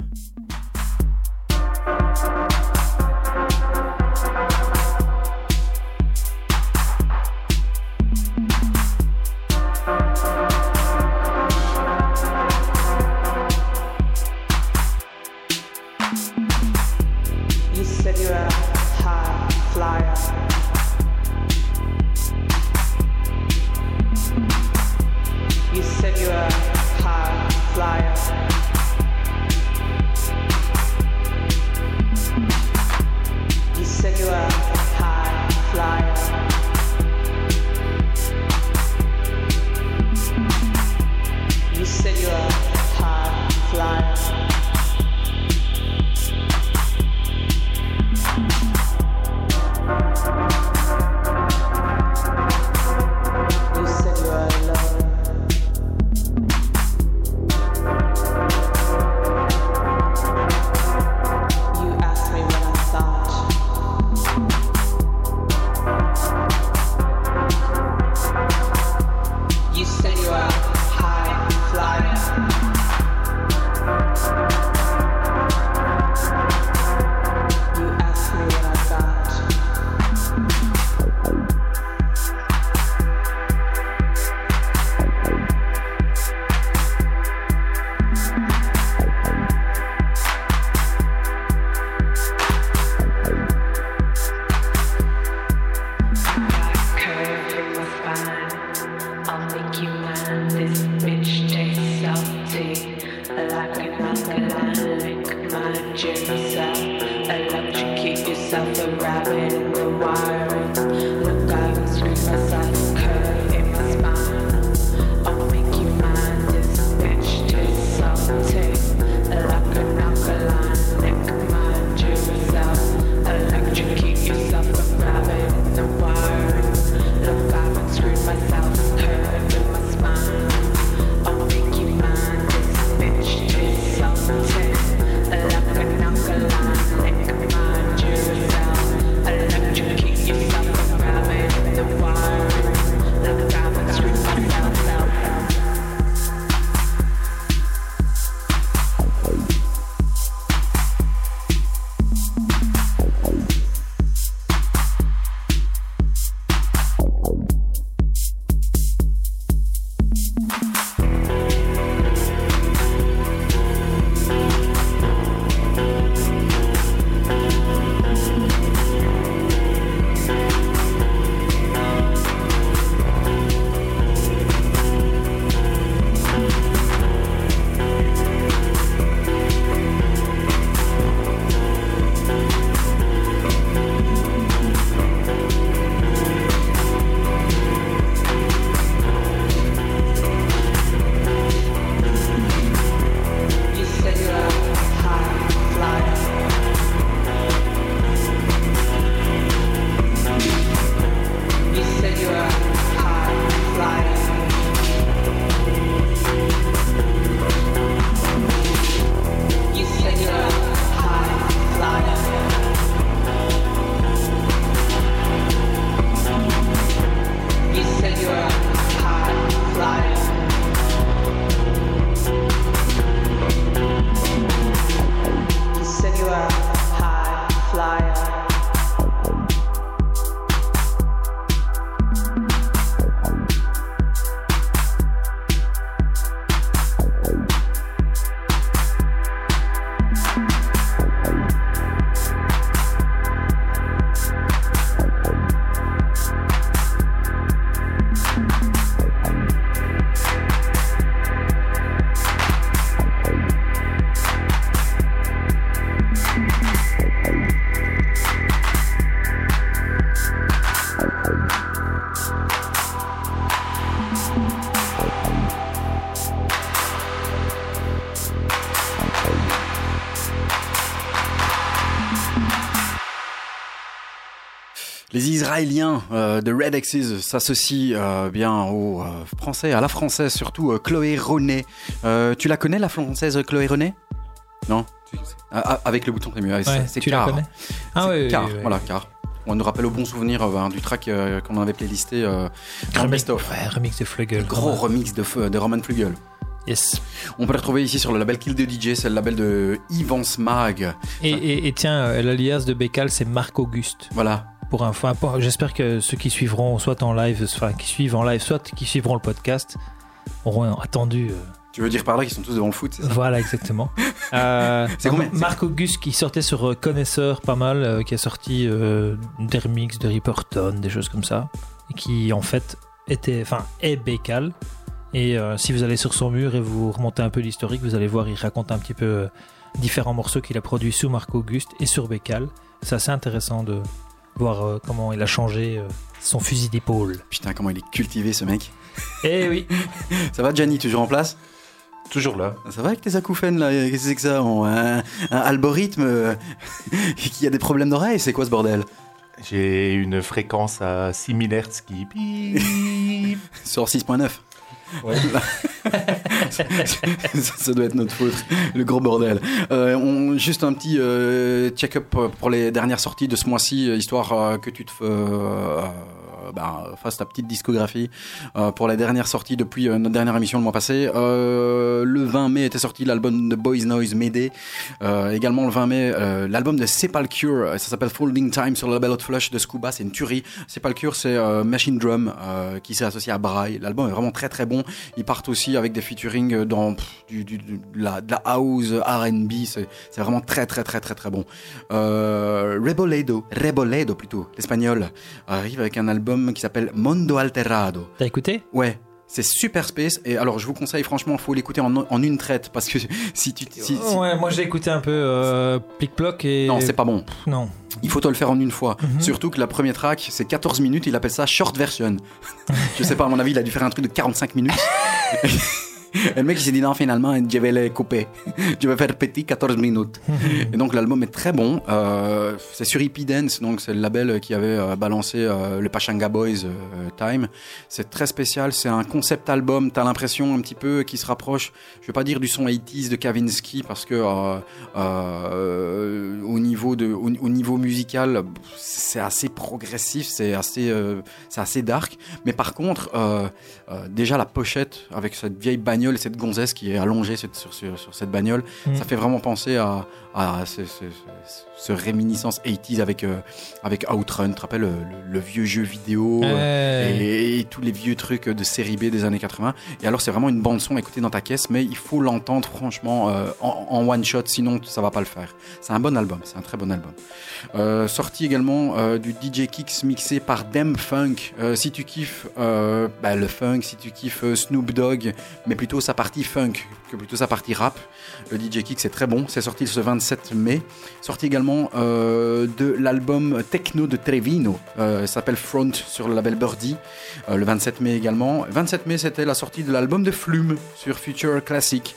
S5: Les Israéliens euh, de Red Axes s'associent euh, bien aux euh, Français, à la Française surtout, euh, Chloé René. Tu la connais la Française Chloé René? Non? Ah, ah, Avec le bouton ah, c'est-
S6: Ouais,
S5: c'est
S6: tu la
S5: Car.
S6: connais? Ah oui,
S5: Car,
S6: oui, oui.
S5: voilà, Car. On nous rappelle au bon souvenir euh, ben, du track euh, qu'on avait playlisté euh,
S6: Remix-
S5: best-of.
S6: Ouais, remix de Flugel.
S5: Gros remix de, Roman Flugel.
S6: Yes.
S5: On peut le retrouver ici sur le label Kill the DJ, c'est le label de Ivan Smag.
S6: Et, et- et tiens, l'alias de Bécal, c'est Marc Auguste.
S5: Voilà.
S6: Pour j'espère que ceux qui suivront, soit en live, enfin, qui suivent en live, soit qui suivront le podcast, auront attendu. euh,
S5: Tu veux dire par là qu'ils sont tous devant le foot, ça?
S6: Voilà, exactement. (laughs) Euh,
S5: C'est combien
S6: Marc Auguste qui sortait sur euh, Connaisseur pas mal, euh, qui a sorti euh, des remixes de Ripperton, des choses comme ça, et qui en fait était, enfin, est Bécal. Et euh, si vous allez sur son mur et vous remontez un peu l'historique, vous allez voir, il raconte un petit peu euh, différents morceaux qu'il a produits sous Marc Auguste et sur Bécal. C'est assez intéressant de voir euh, comment il a changé euh, son fusil d'épaule.
S5: Putain, comment il est cultivé ce mec.
S6: Eh oui, (laughs)
S5: Ça va, Gianni, toujours en place?
S2: Toujours là.
S5: Ça va avec tes acouphènes là Qu'est-ce que c'est que ça? On- un, un algorithme euh, (laughs) qui a des problèmes d'oreille C'est quoi ce bordel?
S2: J'ai une fréquence à 6000 Hz qui. (laughs)
S5: Sur 6.9
S2: Ouais.
S5: ça, (laughs) ça doit être notre faute, le gros bordel. Euh, on, juste un petit euh, check-up pour les dernières sorties de ce mois-ci, euh, histoire euh, que tu te euh, bah, fasses ta petite discographie euh, pour les dernières sorties depuis euh, notre dernière émission le mois passé. Euh, le 20 mai était sorti l'album de Boys Noise Mayday. Euh, également le 20 mai, euh, l'album de Sepulture, ça s'appelle Folding Time sur le label Hot Flush de Scuba, c'est une tuerie. Sepulture, c'est euh, Machine Drum euh, qui s'est associé à Braille. L'album est vraiment très très bon. Ils partent aussi avec des featuring dans du, la, de la house, R&B, c'est vraiment très très très très très bon. Euh, Reboledo, Reboledo plutôt, l'espagnol, arrive avec un album qui s'appelle Mondo Alterado.
S6: t'as écouté?
S5: Ouais. C'est super space et alors je vous conseille franchement faut l'écouter en, en une traite parce que (laughs) si tu si- si-
S6: Ouais, moi j'ai écouté un peu euh, Plic-Ploc et.
S5: non c'est pas bon
S6: Non.
S5: il faut te le faire en une fois
S6: Mhm.
S5: surtout que la première track c'est 14 minutes il appelle ça short version (laughs) je sais pas à mon avis il a dû faire un truc de 45 minutes (laughs) le mec il s'est dit non finalement je vais les couper (laughs) je vais faire petit 14 minutes et donc l'album est très bon. Euh, c'est sur Hippie Dance, donc c'est le label qui avait euh, balancé euh, le Pachanga Boys euh, Time. C'est très spécial, c'est un concept album. T'as l'impression un petit peu qui se rapproche, je vais pas dire du son 80s de Kavinsky parce que au niveau de au, au niveau musical, c'est assez progressif, c'est assez c'est assez dark. Mais par contre, déjà la pochette avec cette vieille bagnole et cette gonzesse qui est allongée sur, sur, sur- sur cette bagnole,
S6: Mhm.
S5: ça fait vraiment penser à, à ce, ce- ce- ce réminiscence 80s avec, euh, avec Outrun, tu te rappelles le, vieux jeu vidéo euh, et, et tous les vieux trucs de série B des années 80. Et alors c'est vraiment une bande son à écouter dans ta caisse, mais il faut l'entendre franchement euh, en, en one shot, sinon ça va pas le faire. C'est un bon album, c'est un très bon album. Euh, sorti également du DJ Kicks mixé par Dem Funk. Si tu kiffes bah, le funk, si tu kiffes Snoop Dogg, mais plutôt sa partie funk que plutôt sa partie rap, le DJ Kicks est très bon. C'est sorti ce 27 mai. Sorti également euh, de l'album Techno de Trevino. Euh, s'appelle Front sur le label Birdie. Euh, le 27 mai également. 27 mai, c'était la sortie de l'album de Flume sur Future Classic.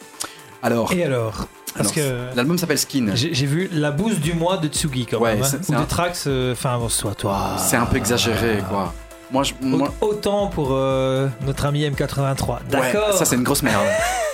S5: Alors,
S6: Et alors Parce
S5: alors,
S6: que
S5: l'album s'appelle Skin.
S6: j'ai vu la bouse du mois de Tsugi quand
S5: Ouais,
S6: même. hein. Ou
S5: un-
S6: de Trax, euh, enfin, bon, soit toi.
S5: C'est un peu exagéré, quoi. Moi, je,
S6: Au-
S5: moi-
S6: Autant pour euh, notre ami M83. D'accord.
S5: Ouais, ça c'est une grosse merde. (laughs)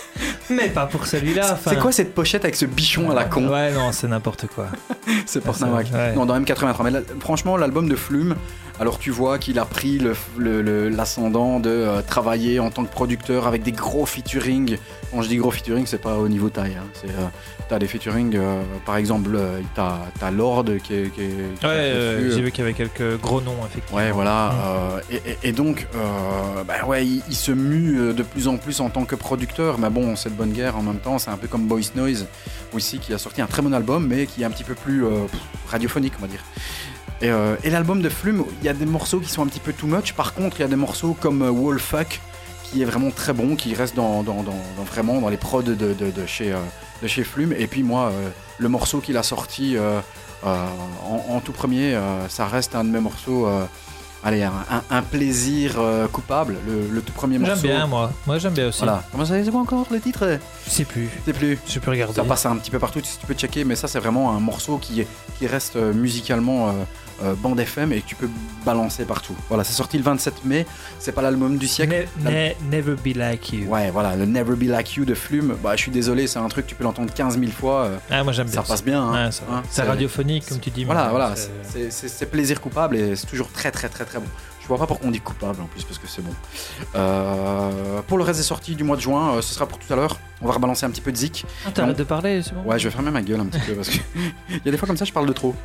S6: Mais pas pour celui-là.
S5: C'est quoi cette pochette avec ce bichon à la con
S6: Ouais, non, c'est n'importe quoi. (laughs)
S5: C'est pour
S6: ça, ouais.
S5: Non, dans M83. Mais là, franchement, l'album de Flume, alors tu vois qu'il a pris le- le- le- l'ascendant de euh, travailler en tant que producteur avec des gros featuring. Quand je dis gros featuring, c'est pas au niveau taille. Hein. C'est, euh, t'as des featuring, euh, par exemple, euh, t'as, t'as Lord qui est. Qui est- qui est
S6: Ouais, j'ai vu qu'il y avait quelques gros noms, effectivement.
S5: Ouais, voilà.
S6: Mm.
S5: euh, et, donc, bah ouais, il, il se mue de plus en plus en tant que producteur. Mais bon, c'est de bonne guerre en même temps. C'est un peu comme Boys Noise aussi, qui a sorti un très bon album, mais qui est un petit peu plus radiophonique, on va dire. Et, et l'album de Flume, il y a des morceaux qui sont un petit peu too much. Par contre, il y a des morceaux comme Wallfuck, qui est vraiment très bon, qui reste dans, dans- dans- dans- vraiment dans les prods de, de- de chez, euh, de chez Flume. Et puis moi, euh, le morceau qu'il a sorti euh, en, en tout premier, ça reste un de mes morceaux. allez, un, un- un plaisir coupable, le, le tout premier morceau.
S6: J'aime bien, moi. Moi, j'aime bien aussi.
S5: Voilà. Comment ça, c'est quoi encore le titre?
S6: Je sais plus.
S5: C'est plus.
S6: Je peux regarder.
S5: Ça passe un petit peu partout si tu peux checker, mais ça c'est vraiment un morceau qui, qui reste musicalement euh, bande FM et que tu peux balancer partout. Voilà, c'est sorti le 27 mai. C'est pas l'album du siècle.
S6: Ne- ne- never be like you.
S5: Ouais, voilà, le Never Be Like You de Flume. Bah, je suis désolé, c'est un truc, tu peux l'entendre 15 000 fois. euh,
S6: Ah, moi j'aime bien.
S5: ça passe bien. hein.
S6: Ça va.
S5: Hein,
S6: c'est radiophonique, comme tu dis.
S5: Voilà, voilà,
S6: c'est
S5: plaisir coupable et c'est toujours très très très très bon. Je vois pas pourquoi on dit coupable en plus parce que c'est bon. Euh, pour le reste des sorties du mois de juin, euh, ce sera pour tout à l'heure. On va rebalancer un petit peu de zik.
S6: Ah, t'arrêtes de parler, c'est bon?
S5: Ouais, je vais fermer ma gueule un petit peu parce que (laughs) il y a des fois comme ça je parle de trop.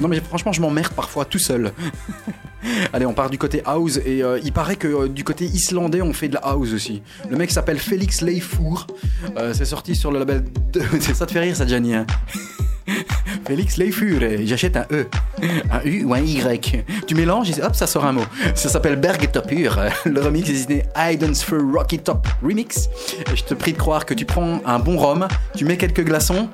S5: Non mais franchement je m'emmerde parfois tout seul. (laughs) Allez, on part du côté house et euh, il paraît que euh, du côté islandais on fait de la house aussi. Le mec s'appelle Félix Leifour. Euh, c'est sorti sur le label. De... (laughs) ça te fait rire ça, Gianni hein? (laughs) Félix Leifur, et j'achète un E, un U ou un Y. Tu mélanges et hop, ça sort un mot. Ça s'appelle Bergtopur. (laughs) Le remix est signé Idens for Rocky Top Remix. Je te prie de croire que tu prends un bon rhum, tu mets quelques glaçons,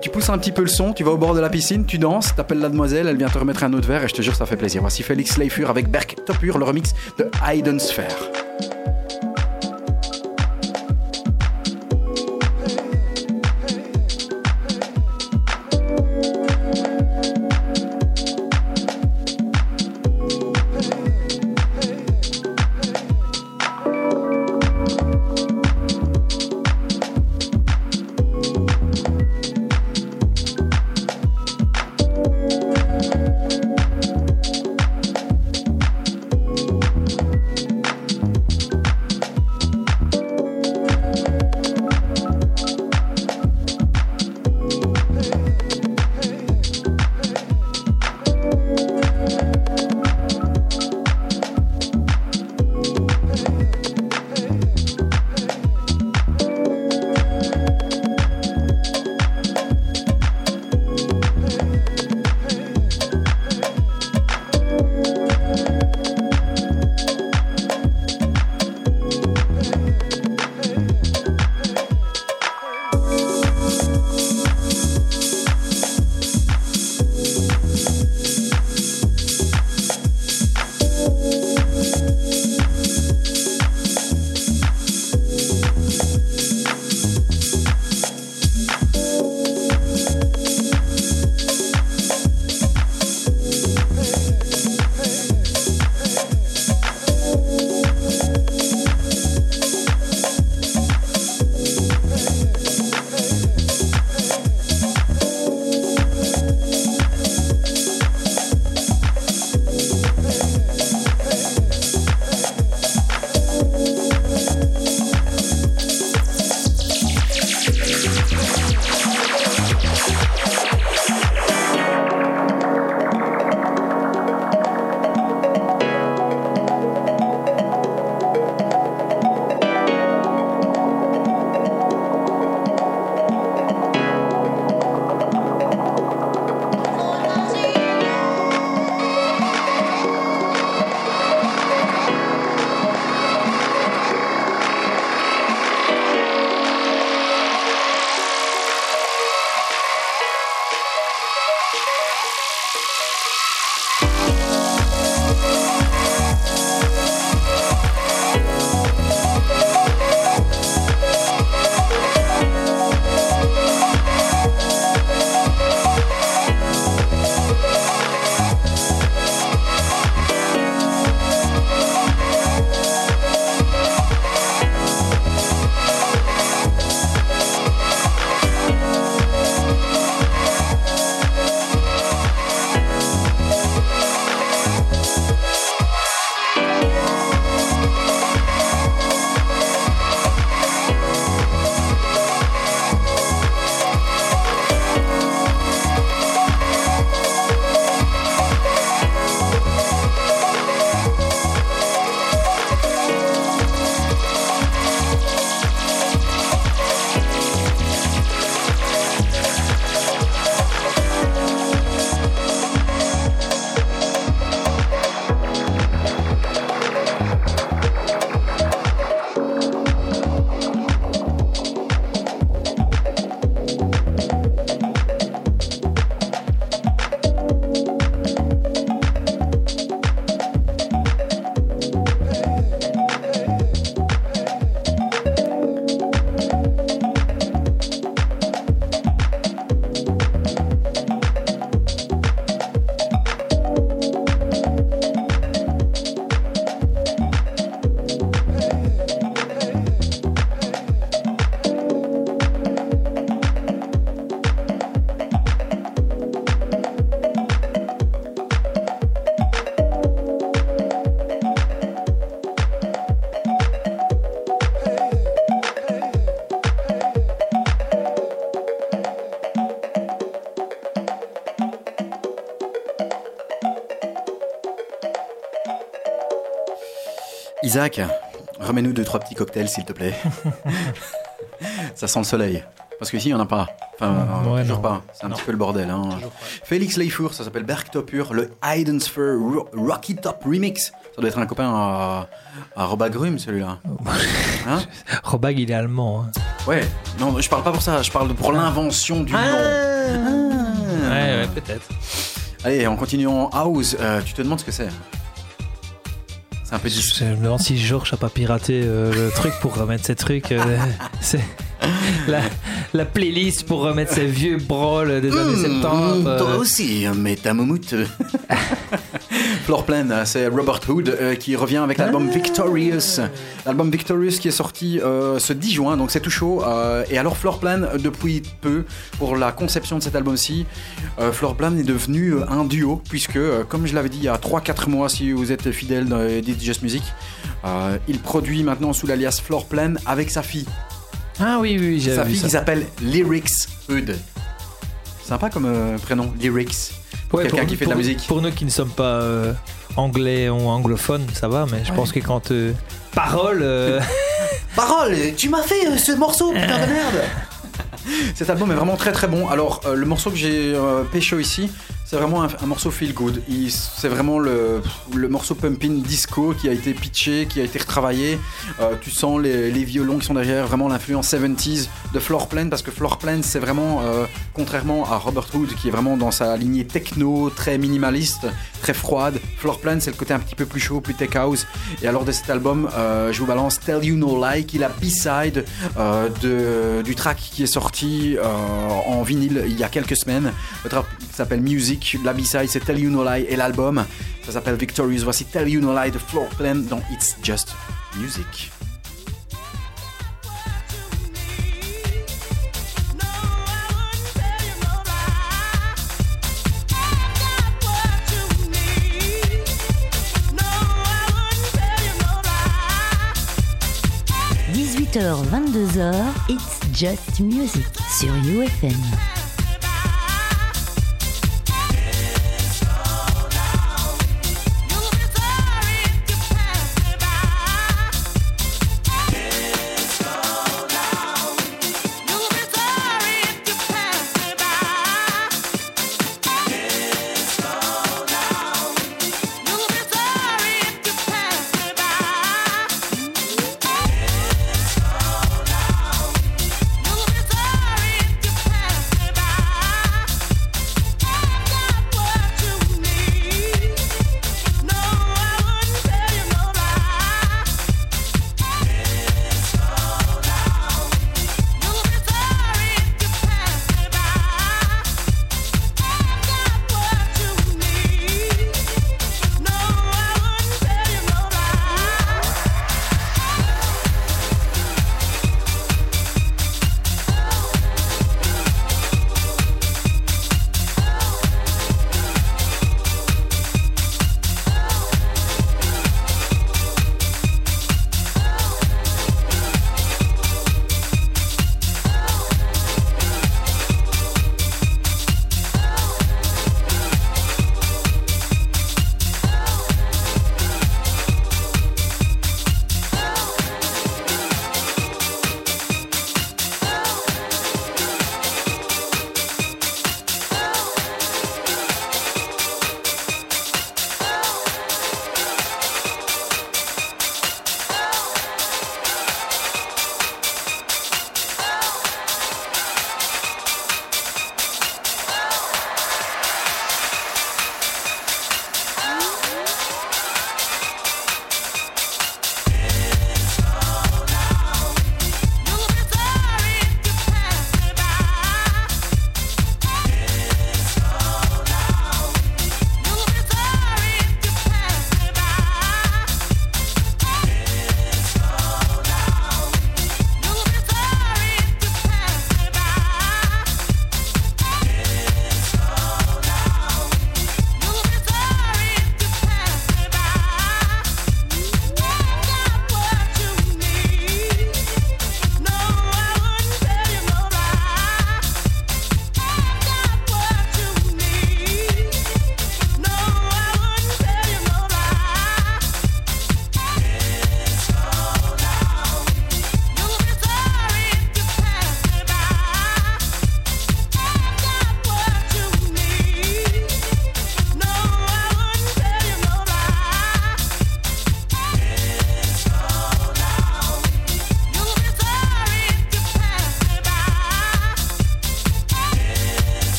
S5: tu pousses un petit peu le son, tu vas au bord de la piscine, tu danses, t'appelles la demoiselle, elle vient te remettre un autre verre et je te jure, ça fait plaisir. Voici Félix Leifur avec Bergtopur, le remix de Idens Sphere. Isaac, remets-nous deux, trois petits cocktails, s'il te plaît. (laughs) Ça sent le soleil. Parce qu'ici, il n'y en a pas. Enfin, euh, toujours
S6: non.
S5: pas. C'est un
S6: Non.
S5: petit peu le bordel. Hein. Félix Leifour, ça s'appelle Bergtopur, le Heidensphere Ro- Rocky Top Remix. Ça doit être un copain à, à Robagrum, celui-là. (laughs) Hein
S6: Robag, il est allemand. hein.
S5: Ouais. Non, je parle pas pour ça. Je parle pour l'invention du nom. Ah.
S6: Ouais, ouais, peut-être.
S5: Allez, en house. Euh, tu te demandes ce que c'est peu dis-
S6: je me demande si Georges a pas piraté euh, le truc pour remettre ces trucs. euh, (laughs) c'est la, la playlist pour remettre ces vieux brawls des années 70.
S5: Mmh,
S6: euh,
S5: Toi aussi, mais ta moumoute. Floorplan, euh, c'est Robert Hood euh, qui revient avec l'album Victorious. L'album Victorious qui est sorti euh, ce 10 juin, donc c'est tout chaud. euh, et alors Floorplan, euh, depuis peu, pour la conception de cet album-ci, euh, Floorplan est devenu un duo, puisque, comme je l'avais dit il y a 3-4 mois, si vous êtes fidèle dans Edit Just Music, il produit maintenant sous l'alias Floorplan avec sa fille.
S6: Ah oui, oui,
S5: Sa
S6: j'avais vu
S5: fille
S6: ça.
S5: qui s'appelle Lyrics Hood. Sympa comme prénom, Lyrics. Pour
S6: Ouais,
S5: quelqu'un
S6: pour-
S5: qui fait de la musique.
S6: Pour nous qui ne sommes pas euh, anglais ou anglophones, ça va, mais je pense que quand euh, parole, euh, (laughs)
S5: Parole, tu m'as fait euh, ce morceau, putain de merde (laughs) Cet album est vraiment très très bon. Alors, euh, le morceau que j'ai euh, pécho ici, c'est vraiment un, morceau feel good. C'est vraiment le, le morceau pumping disco qui a été pitché, qui a été retravaillé. Euh, tu sens les, violons qui sont derrière, vraiment l'influence 70s de Floorplan, parce que Floorplan, c'est vraiment, euh, contrairement à Robert Hood, qui est vraiment dans sa lignée techno, très minimaliste, très froide, Floorplan, c'est le côté un petit peu plus chaud, plus tech house. Et alors de cet album, euh, je vous balance Tell You No Lie, qui est la B-side de- du track qui est sorti en vinyle il y a quelques semaines. Le track s'appelle Music, la B-side c'est Tell You No Lie et l'album, ça s'appelle Victorious. Voici Tell You No Lie de Floorplan dans It's Just Music.
S4: h 22h, It's Just Music sur UFM.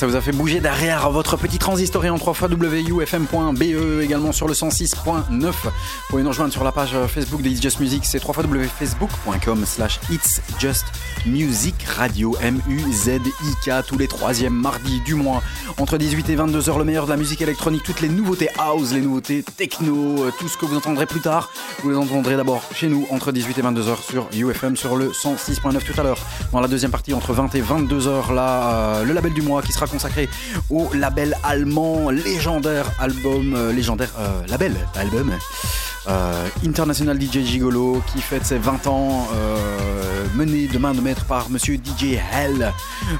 S5: Ça vous a fait bouger derrière votre petit transistor en 3 fois wufm.be également sur le 106.9. Vous pouvez nous rejoindre sur la page Facebook de It's Just Music, c'est 3 fois facebook.com slash It's Just Music Radio M-U-Z-I-K tous les troisièmes mardis du mois entre 18 et 22 heures le meilleur de la musique électronique, toutes les nouveautés house, les nouveautés techno, euh, tout ce que vous entendrez plus tard, vous les entendrez d'abord chez nous entre 18 et 22 heures sur UFM sur le 106.9 tout à l'heure. Dans la deuxième partie entre 20 et 22 heures là, euh, le label du mois qui sera consacré au label allemand légendaire album euh, légendaire euh, label album International DJ Gigolo qui fête ses 20 ans mené de main de maître par monsieur DJ Hell.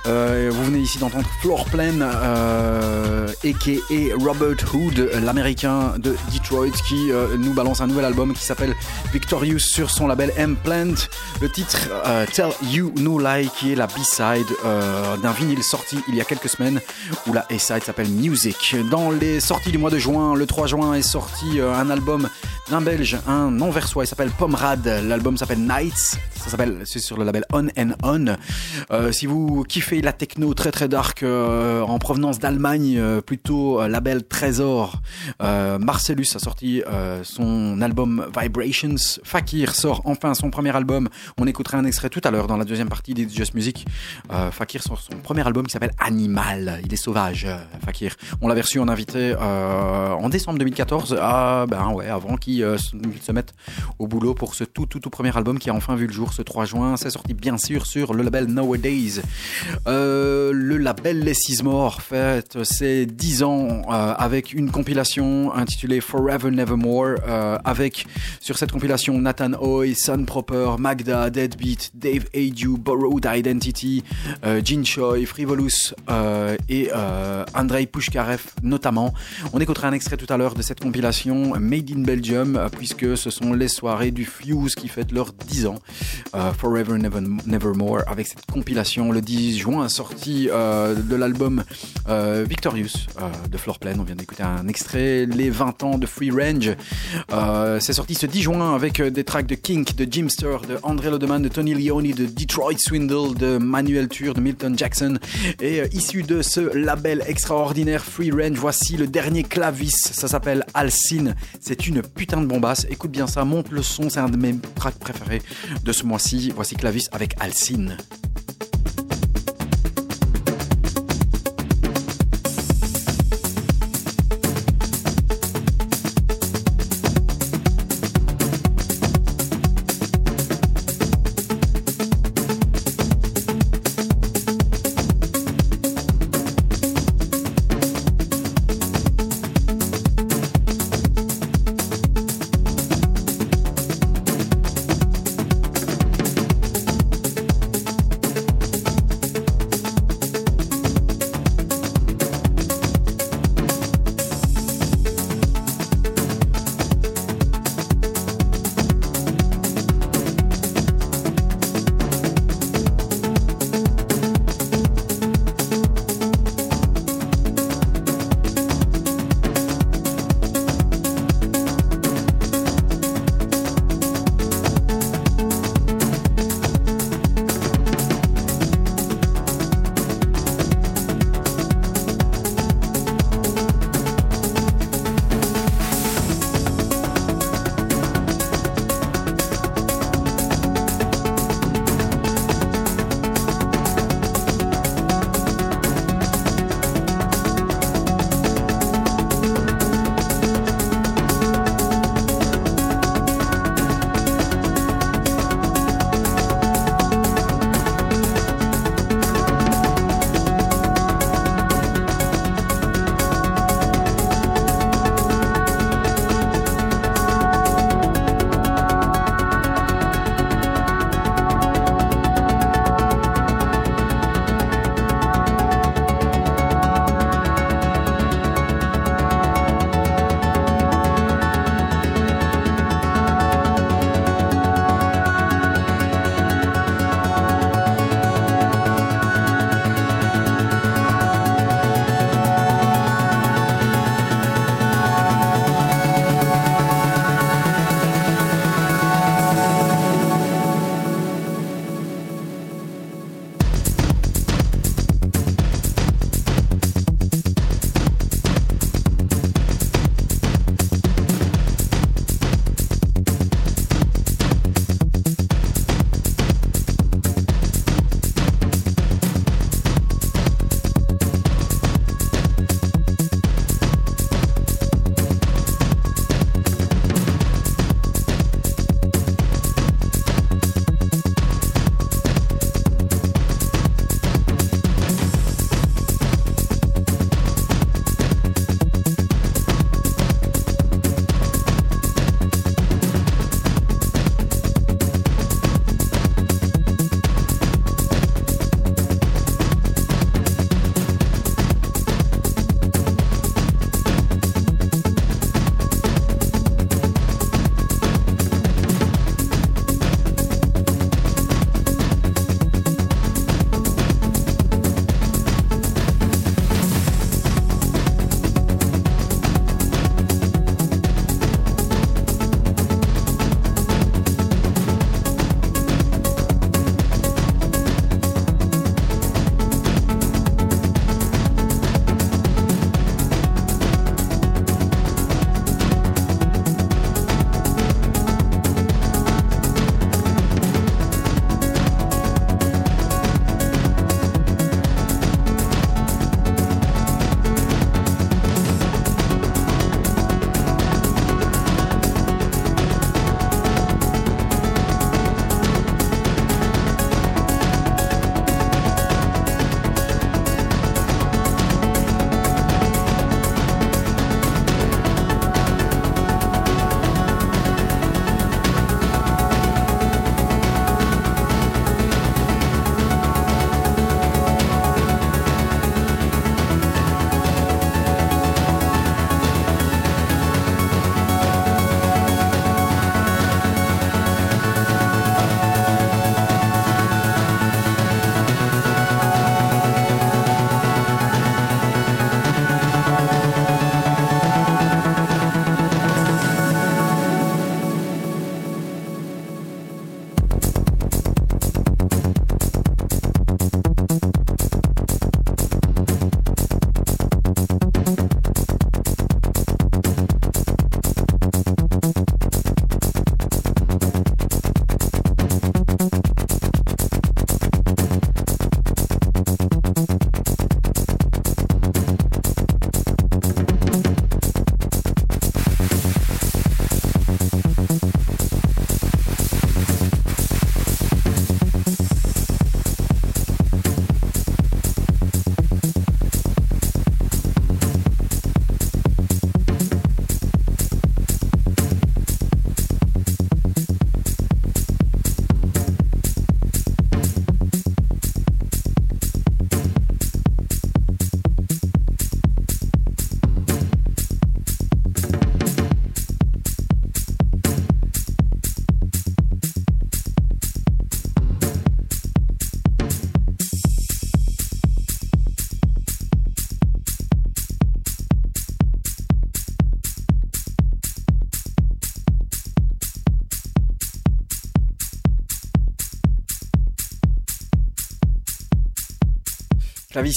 S5: Vous venez ici d'entendre Floorplan euh, aka Robert Hood l'américain de Detroit qui euh, nous balance un nouvel album qui s'appelle Victorious sur son label M-Plant le titre euh, Tell You No Lie qui est la B-side euh, d'un vinyle sorti il y a quelques semaines où la A-side s'appelle Music. Dans les sorties du mois de juin le 3 juin est sorti un album d'un belge, un anversois, il s'appelle Pomrad, l'album s'appelle Nights, ça s'appelle, c'est sur le label On and On. Si vous kiffez la techno très très dark en provenance d'Allemagne, plutôt euh, label Trésor, euh, Marcellus a sorti euh, son album Vibrations, Fakir sort enfin son premier album, on écoutera un extrait tout à l'heure dans la deuxième partie des Just Music. Euh, Fakir sort son premier album qui s'appelle Animal, il est sauvage, Fakir. On l'avait reçu en invité en décembre 2014, ah, ben ouais, avant qu'il se, mette au boulot pour ce tout tout tout premier album qui a enfin vu le jour ce 3 juin. C'est sorti bien sûr sur le label Nowadays. Le label Les Sismore fête ses 10 ans euh, avec une compilation intitulée Forever Nevermore euh, avec sur cette compilation Nathan Hoy, Sun Proper, Magda, Deadbeat, Dave Adew, Borrowed Identity, euh, Jin Choi, Frivolous euh, et Andrei Pushkarev notamment. On écoutera un extrait tout à l'heure de cette compilation Made in Belgium puisque ce sont les soirées du Fuse qui fêtent leurs 10 ans. Forever Never, Nevermore avec cette compilation le 10 juin sortie de l'album Victorious de Floorplan. On vient d'écouter un extrait, les 20 ans de Free Range. Euh, c'est sorti ce 10 juin avec euh, des tracks de Kink, de Jimster, de André Lodeman, de Tony Leone, de Detroit Swindle, de Manuel Tur, de Milton Jackson. Et euh, issu de ce label extraordinaire Free Range, voici le dernier clavis. Ça s'appelle Alcine. C'est une putain de bombasse. Écoute bien ça, monte le son. C'est un de mes tracks préférés de ce mois-ci. Voici clavis avec Alcine.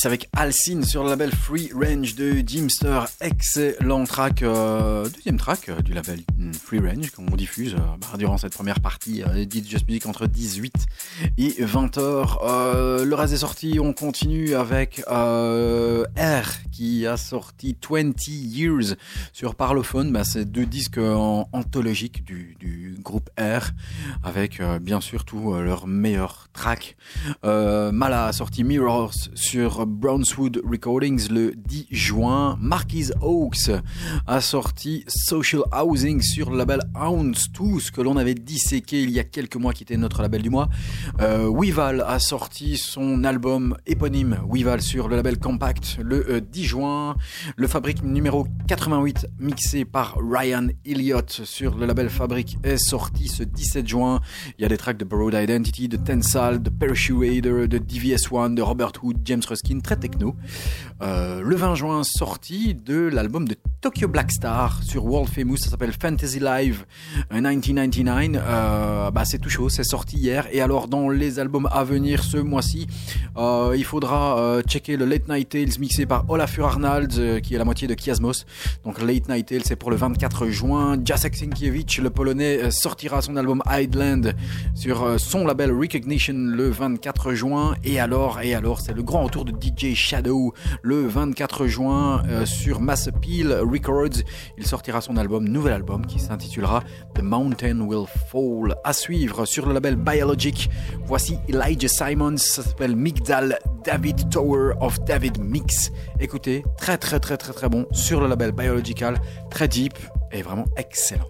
S5: Avec Alcine sur le label Free Range de Jimster. Excellent track, euh, deuxième track euh, du label mm, Free Range qu'on diffuse euh, bah, durant cette première partie d'It's Just Music entre 18 et 20 heures. Euh, le reste est sorti, on continue avec euh, R qui a sorti 20 Years sur Parlophone. Bah, C'est deux disques anthologiques du, groupe R avec euh, bien sûr tous euh, leurs meilleurs tracks. Euh, Mala a sorti Mirrors sur Brownswood Recordings le 10 juin. Marquise Oaks a sorti Social Housing sur le label Hounds Tooth que l'on avait disséqué il y a quelques mois qui était notre label du mois. Euh, Weval a sorti son album éponyme Weval sur le label Compact le euh, 10 juin. Le Fabrique numéro 88 mixé par Ryan Elliott sur le label Fabrique est sorti ce 17 juin. Il y a des tracks de Borrowed Identity, de Tensal, de Persuader, de DVS1, de Robert Hood, James Ruskin, très techno. Euh, le 20 juin, sorti de l'album de Tokyo Black Star sur World Famous, ça s'appelle Fantasy Live euh, 1999. Euh, bah, c'est tout chaud, c'est sorti hier. Et alors, dans les albums à venir ce mois-ci, euh, il faudra euh, checker le Late Night Tales mixé par Olafur Arnalds, euh, qui est la moitié de Kiasmos. Donc, Late Night Tales, c'est pour le 24 juin. Jacek Sinkiewicz, le polonais, sortira son album Hideland sur son label Recognition le 24 juin. Et alors, et alors, c'est le grand retour de DJ Shadow le 24 juin sur Mass Appeal Records. Il sortira son album, nouvel album, qui s'intitulera The Mountain Will Fall. À suivre sur le label Biologic. Voici Elijah Simons, ça s'appelle Migdal David Tower of David Mix. Écoutez, très très très très très bon sur le label Biological, très deep et vraiment excellent.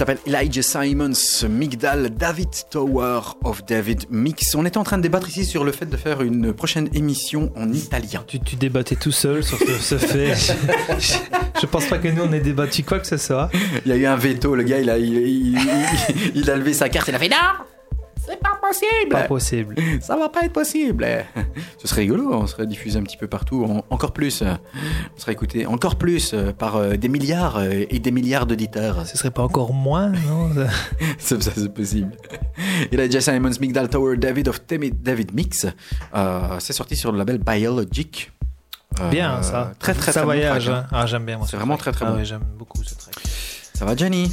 S5: S'appelle Elijah Simons, Migdal David Tower of David Mix. On était en train de débattre ici sur le fait de faire une prochaine émission en italien.
S6: Tu, tu débattais tout seul sur ce, fait. je, (laughs) je pense pas que nous on ait débattu quoi que ce soit.
S5: Il y a eu un veto, le gars, il a, il, il- il- il a levé sa carte, il a fait non possible
S6: Pas possible. (laughs)
S5: Ça va pas être possible Ce serait rigolo, on serait diffusé un petit peu partout, en- encore plus. On serait écouté encore plus par euh, des milliards euh, et des milliards d'auditeurs.
S6: Ce serait pas encore moins, non? (laughs)
S5: C'est ça, c'est possible. Il a Jess Simons, Migdal Tower, David of Temi- David Mix. Euh, c'est sorti sur le label Biologic. Euh,
S6: Bien ça.
S5: Très très
S6: ça
S5: très bon
S6: voyage.
S5: track, hein.
S6: hein. Ah j'aime bien moi.
S5: C'est
S6: ce
S5: vraiment
S6: track.
S5: très, très
S6: Ah
S5: bon.
S6: ouais, j'aime beaucoup ce track.
S5: Ça va, Gianni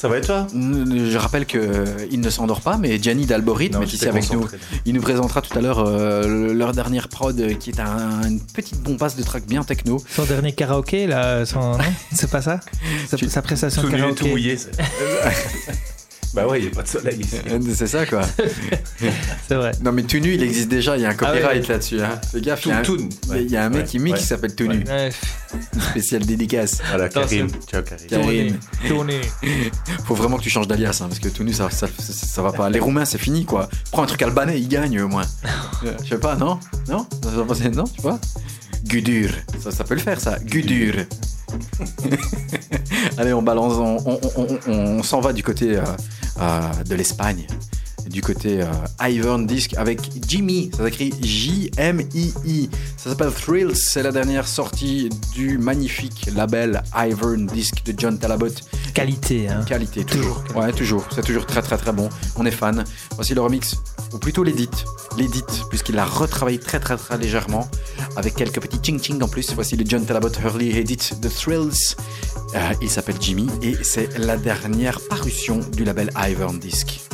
S2: Ça va et toi?
S5: Je rappelle qu'il ne s'endort pas, mais Gianni d'Alborithme est ici avec nous. Il nous présentera tout à l'heure euh, leur dernière prod euh, qui est un- une petite bombasse de track bien techno.
S6: Son dernier karaoké là, son... (laughs) c'est pas ça? Sa,
S5: Tu-
S6: sa prestation
S2: Tout
S6: de
S2: nu,
S6: karaoké.
S2: tout mouillé. (laughs) bah ouais, il n'y a pas de soleil ici.
S5: Euh, C'est ça quoi. (laughs)
S6: C'est vrai.
S5: Non mais tout nu il existe déjà, il y a un
S6: Ah ouais,
S5: copyright
S6: ouais.
S5: là-dessus. Hein. Fais gaffe, il y a un, il y a- un mec
S2: ouais,
S5: qui mix
S2: ouais,
S5: qui s'appelle tout nu.
S6: Ouais,
S5: Spécial dédicace.
S2: Voilà. Karim. Ciao, Karim.
S5: Karim.
S6: Tourné. (laughs)
S5: Faut vraiment que tu changes d'alias hein, parce que tout nu ça, ça, ça, ça va pas. Les Roumains c'est fini quoi. Prends un truc albanais, ils gagnent au moins. (laughs) Euh, Je sais pas, non? Non? Ça va passer- Non, tu vois? Gudur. Ça, ça peut le faire ça. Gudur. (laughs) Allez, on balance, on, s'en va du côté euh, euh, de l'Espagne. Du côté euh, Ivern Disc avec Jimmy, ça s'écrit J-M-I-I. Ça s'appelle Thrills, c'est la dernière sortie du magnifique label Ivern Disc de John Talabot.
S6: Qualité, hein.
S5: Qualité, toujours. Ouais, toujours. C'est toujours très très très bon. On est fan. Voici le remix, ou plutôt l'édit. L'édit, puisqu'il l'a retravaillé très très très légèrement, avec quelques petits ching ching en plus. Voici le John Talabot Early Edit de Thrills. Euh, il s'appelle Jimmy et c'est la dernière parution du label Ivern Disc.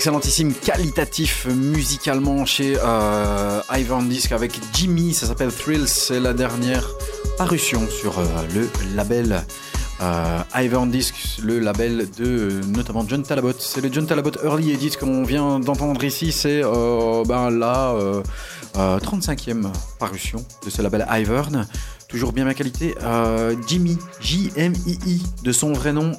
S5: Excellentissime, qualitatif musicalement chez euh, Disc avec Jimmy. Ça s'appelle Thrills. C'est la dernière parution sur euh, le label euh, Disc, le label de notamment John Talabot. C'est le John Talabot Early Edit qu'on vient d'entendre ici. C'est euh, ben, la euh, euh, 35e parution de ce label Ivern. Toujours bien ma qualité. Jimmy, J-M-I-I, de son vrai nom,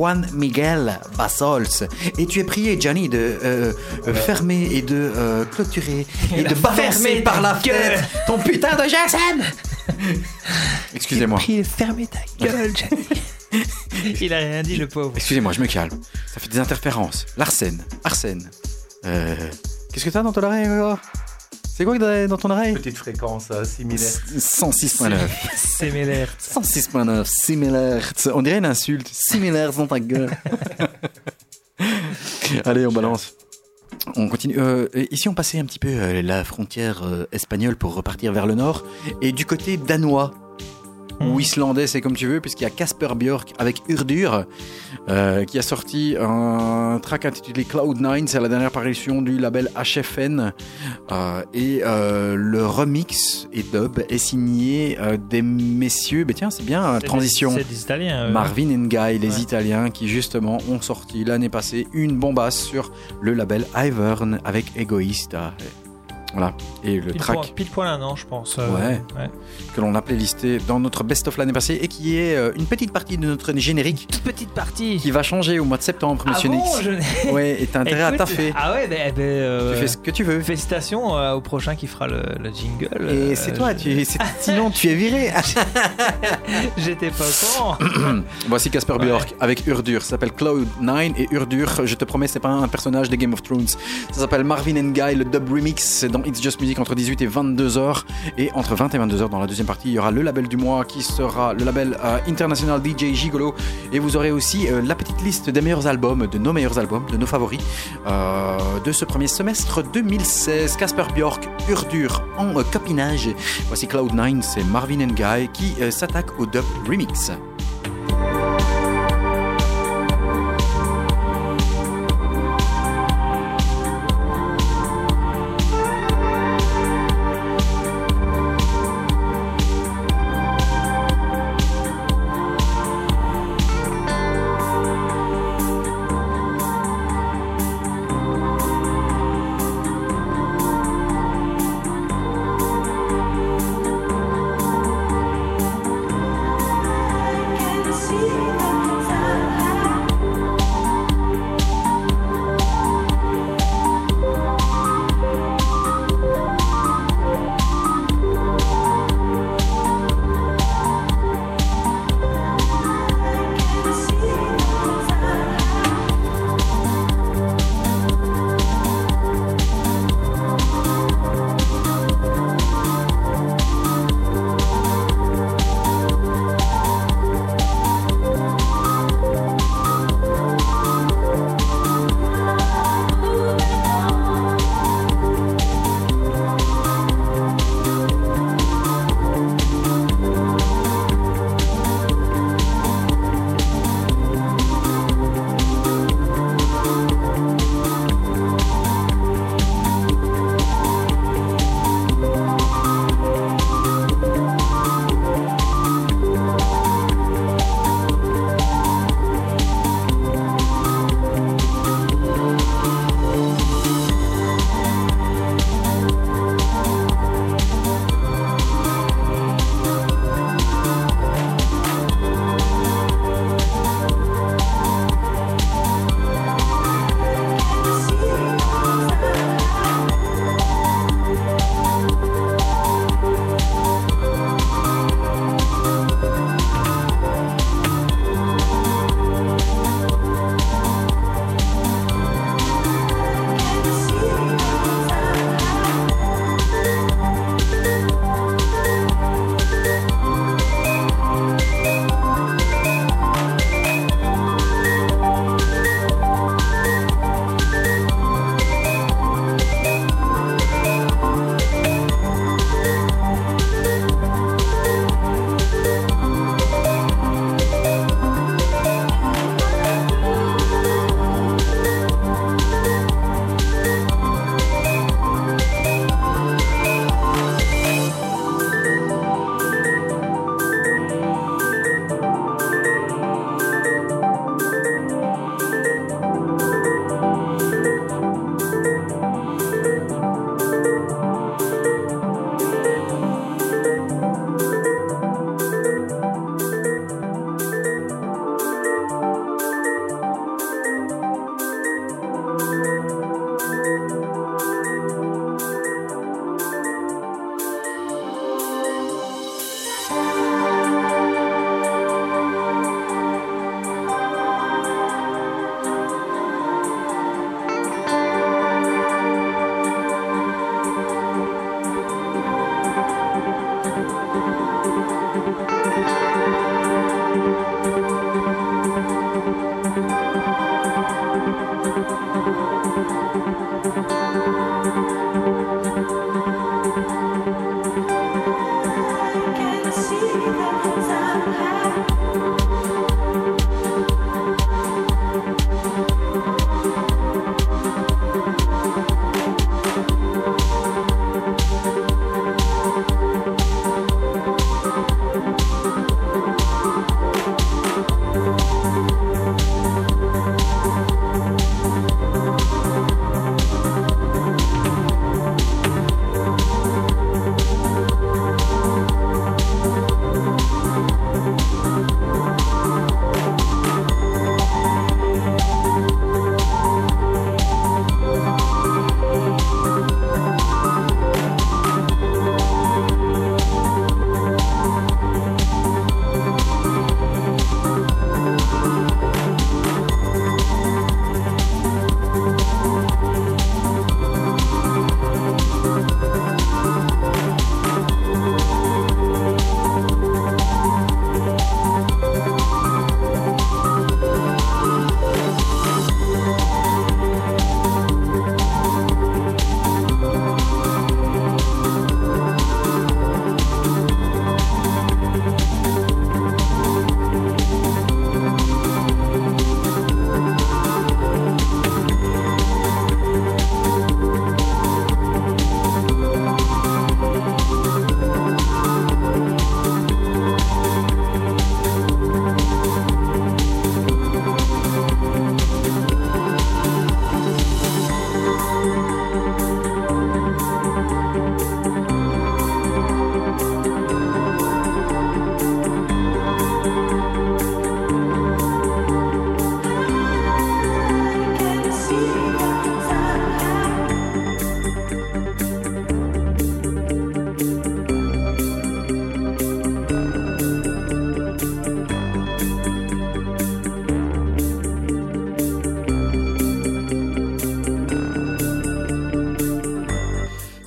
S5: Juan Miguel Basols. Et tu es prié, Johnny, de euh, euh, fermer et de euh, clôturer et, de balancer par la fenêtre ton putain de GSM (laughs) Excusez-moi.
S6: fermez ta gueule, (laughs) Il a rien dit, le pauvre.
S5: Excusez-moi, je me calme. Ça fait des interférences. L'arsène. Arsène. Euh, Qu'est-ce que t'as dans ton oreille C'est quoi que dans ton oreille
S2: Petite fréquence euh, similaire.
S5: 106.9.
S6: C'est Mélaire.
S5: 106.9, similaire. On dirait une insulte. Similaire dans ta gueule. (laughs) Allez, on balance. On continue. Euh, ici, on passait un petit peu euh, la frontière euh, espagnole pour repartir vers le nord. Et du côté danois, ou islandais, c'est comme tu veux, puisqu'il y a Casper Björk avec Urdur, euh, qui a sorti un track intitulé Cloud9. C'est la dernière parution du label HFN. Euh, et euh, le remix et dub est signé des messieurs. Ben tiens, c'est bien, transition.
S6: C'est des Italiens. eux.
S5: Marvin and Guy, les
S6: Ouais.
S5: Italiens, qui justement ont sorti l'année passée une bombasse sur le label Ivern avec Egoista. Voilà. Et le
S6: Pile
S5: track
S6: point, pile point un an, je pense. euh,
S5: Ouais. que l'on a playlisté dans notre best-of l'année passée et qui est euh, une petite partie de notre générique
S6: Toute petite partie.
S5: qui va changer au mois de septembre,
S6: Ah
S5: monsieur
S6: bon,
S5: Nix.
S6: je
S5: Ouais, et t'as intérêt à
S6: Écoute,
S5: taffer.
S6: Ah ouais, euh,
S5: Tu fais ce que tu veux.
S6: Félicitations au prochain qui fera le, le jingle.
S5: Et c'est toi,
S6: je-
S5: tu, sinon tu es viré. (laughs)
S6: J'étais pas au courant. (coughs)
S5: Voici Casper
S6: Ouais.
S5: Bjork avec Urdur. Ça s'appelle Cloud9 et Urdur, je te promets, c'est pas un personnage de Game of Thrones. Ça s'appelle Marvin and Guy, le dub remix. C'est dans It's Just Music entre 18 et 22 heures. Et entre 20 et 22 heures dans la deuxième partie, il y aura le label du mois qui sera le label euh, international DJ Gigolo. Et vous aurez aussi euh, la petite liste des meilleurs albums, de nos meilleurs albums, de nos favoris euh, de ce premier semestre 2016. Casper Bjork, Urdur en copinage. Voici Cloud9, c'est Marvin and Guy qui s'attaque au dub remix.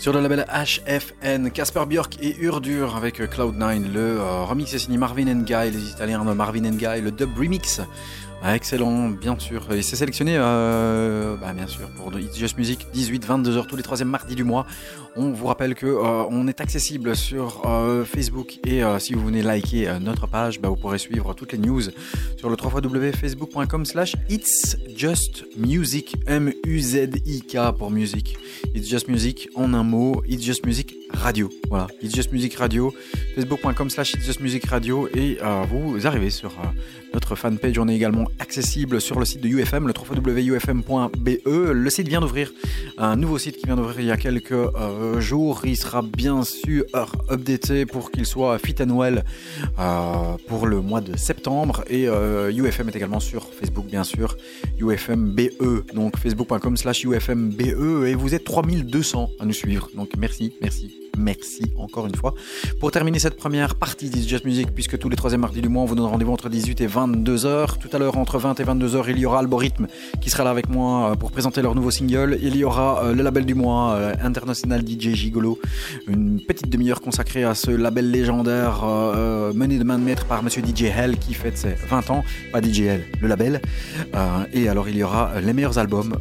S5: Sur le label HFN, Casper Björk et Urdur avec euh, Cloud9. Le euh, remix est signé Marvin Guy, les Italiens Marvin Guy, le dub remix. Ah, excellent, bien sûr. Et c'est sélectionné, euh, bah, bien sûr, pour It's Just Music, 18-22h tous les troisièmes mardis du mois. On vous rappelle que euh, on est accessible sur euh, Facebook et si vous venez liker notre page, bah, vous pourrez suivre toutes les news sur le 3 www.facebook.com slash It's Just Music, M-U-Z-I-K pour musique. It's Just Music en un mot, It's Just Music Radio. Voilà, It's Just Music Radio, facebook.com slash It's Just Music Radio et vous arrivez sur notre fanpage. On est également accessible sur le site de UFM, le www.ufm.be. Le site vient d'ouvrir, un nouveau site qui vient d'ouvrir il y a quelques euh, jours. Il sera bien sûr updaté pour qu'il soit fit and well euh, pour le mois de septembre. Et euh, UFM est également sur Facebook, bien sûr, UFMBE, donc facebook.com slash UFMBE. Et vous êtes 3200 à nous suivre. Donc merci, merci. Merci encore une fois. Pour terminer cette première partie d'It's Just Music, puisque tous les troisièmes mardis du mois, on vous donne rendez-vous entre 18 et 22 heures. Tout à l'heure, entre 20 et 22 heures, il y aura Algorithme qui sera là avec moi euh, pour présenter leur nouveau single. Il y aura euh, le label du mois, euh, International DJ Gigolo, une petite demi-heure consacrée à ce label légendaire mené de main de maître par Monsieur DJ Hell qui fête ses 20 ans, pas DJ Hell, le label. Et alors, il y aura les meilleurs albums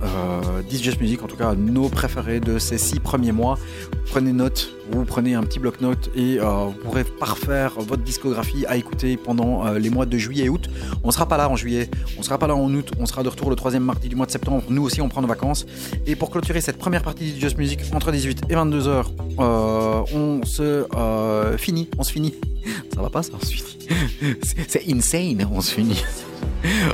S5: d'It's Just Music, en tout cas nos préférés de ces six premiers mois. Prenez note, vous prenez un petit bloc-notes et euh, vous pourrez parfaire votre discographie à écouter pendant euh, les mois de juillet et août. On sera pas là en juillet, on sera pas là en août, on sera de retour le troisième mardi du mois de septembre. Nous aussi, on prend nos vacances. Et pour clôturer cette première partie de Just Music entre 18 et 22 heures, euh, on se finit, on se finit. (laughs) Ça va pas, ça, on se finit. (laughs) C'est insane, on se finit.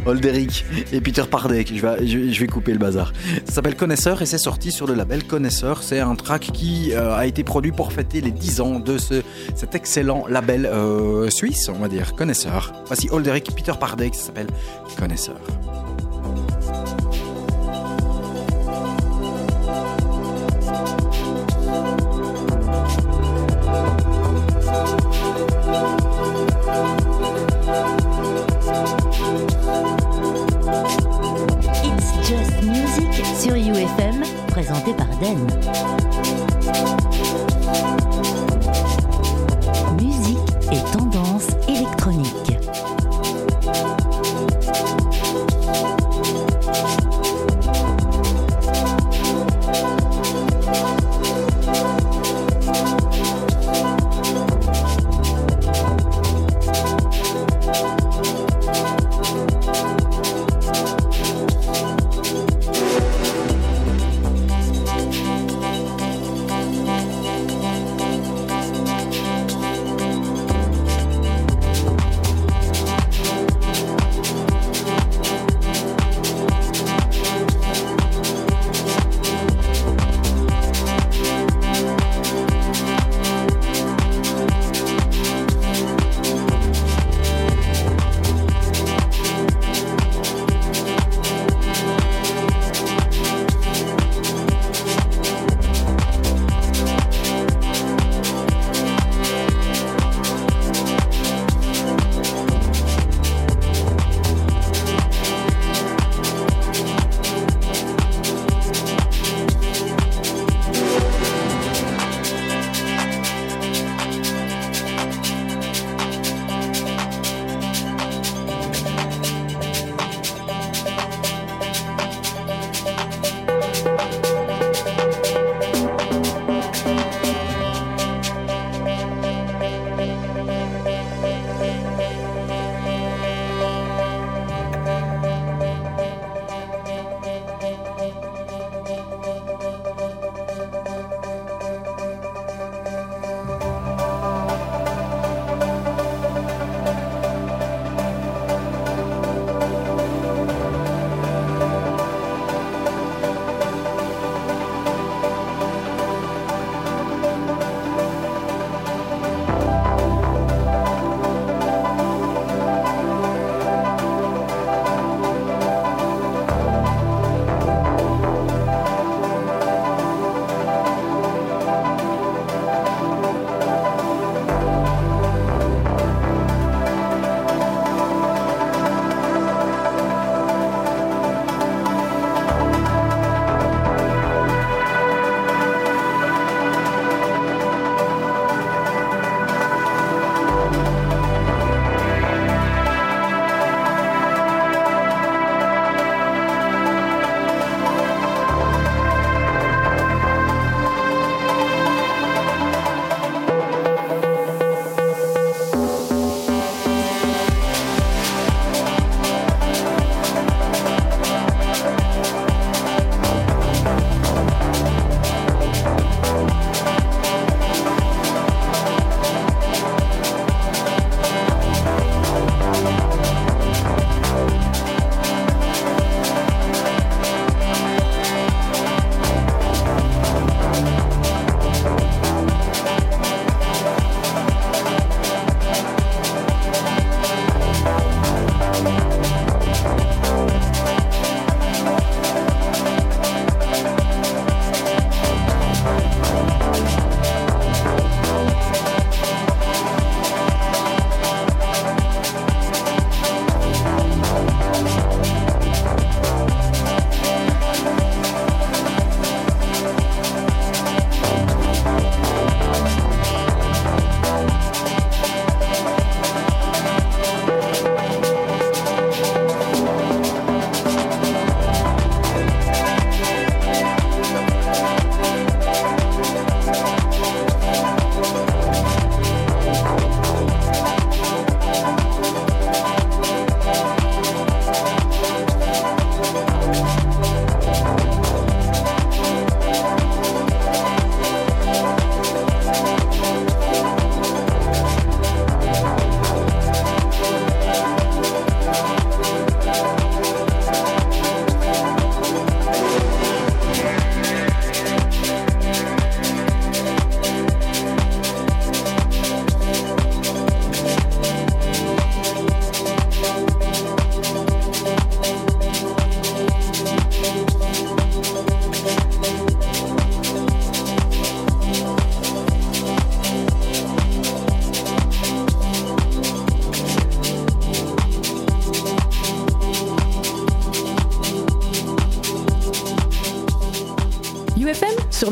S5: Olderic et Peter Pardek, je vais, couper le bazar. Ça s'appelle Connaisseur et c'est sorti sur le label Connaisseur. C'est un track qui euh, a été produit pour fêter les 10 ans de ce, cet excellent label euh, suisse, on va dire, Connaisseur. Voici Olderic, Peter Pardek, ça s'appelle Connaisseur.
S4: UFM, présenté par Den.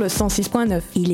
S9: Le 106.9.
S4: Il est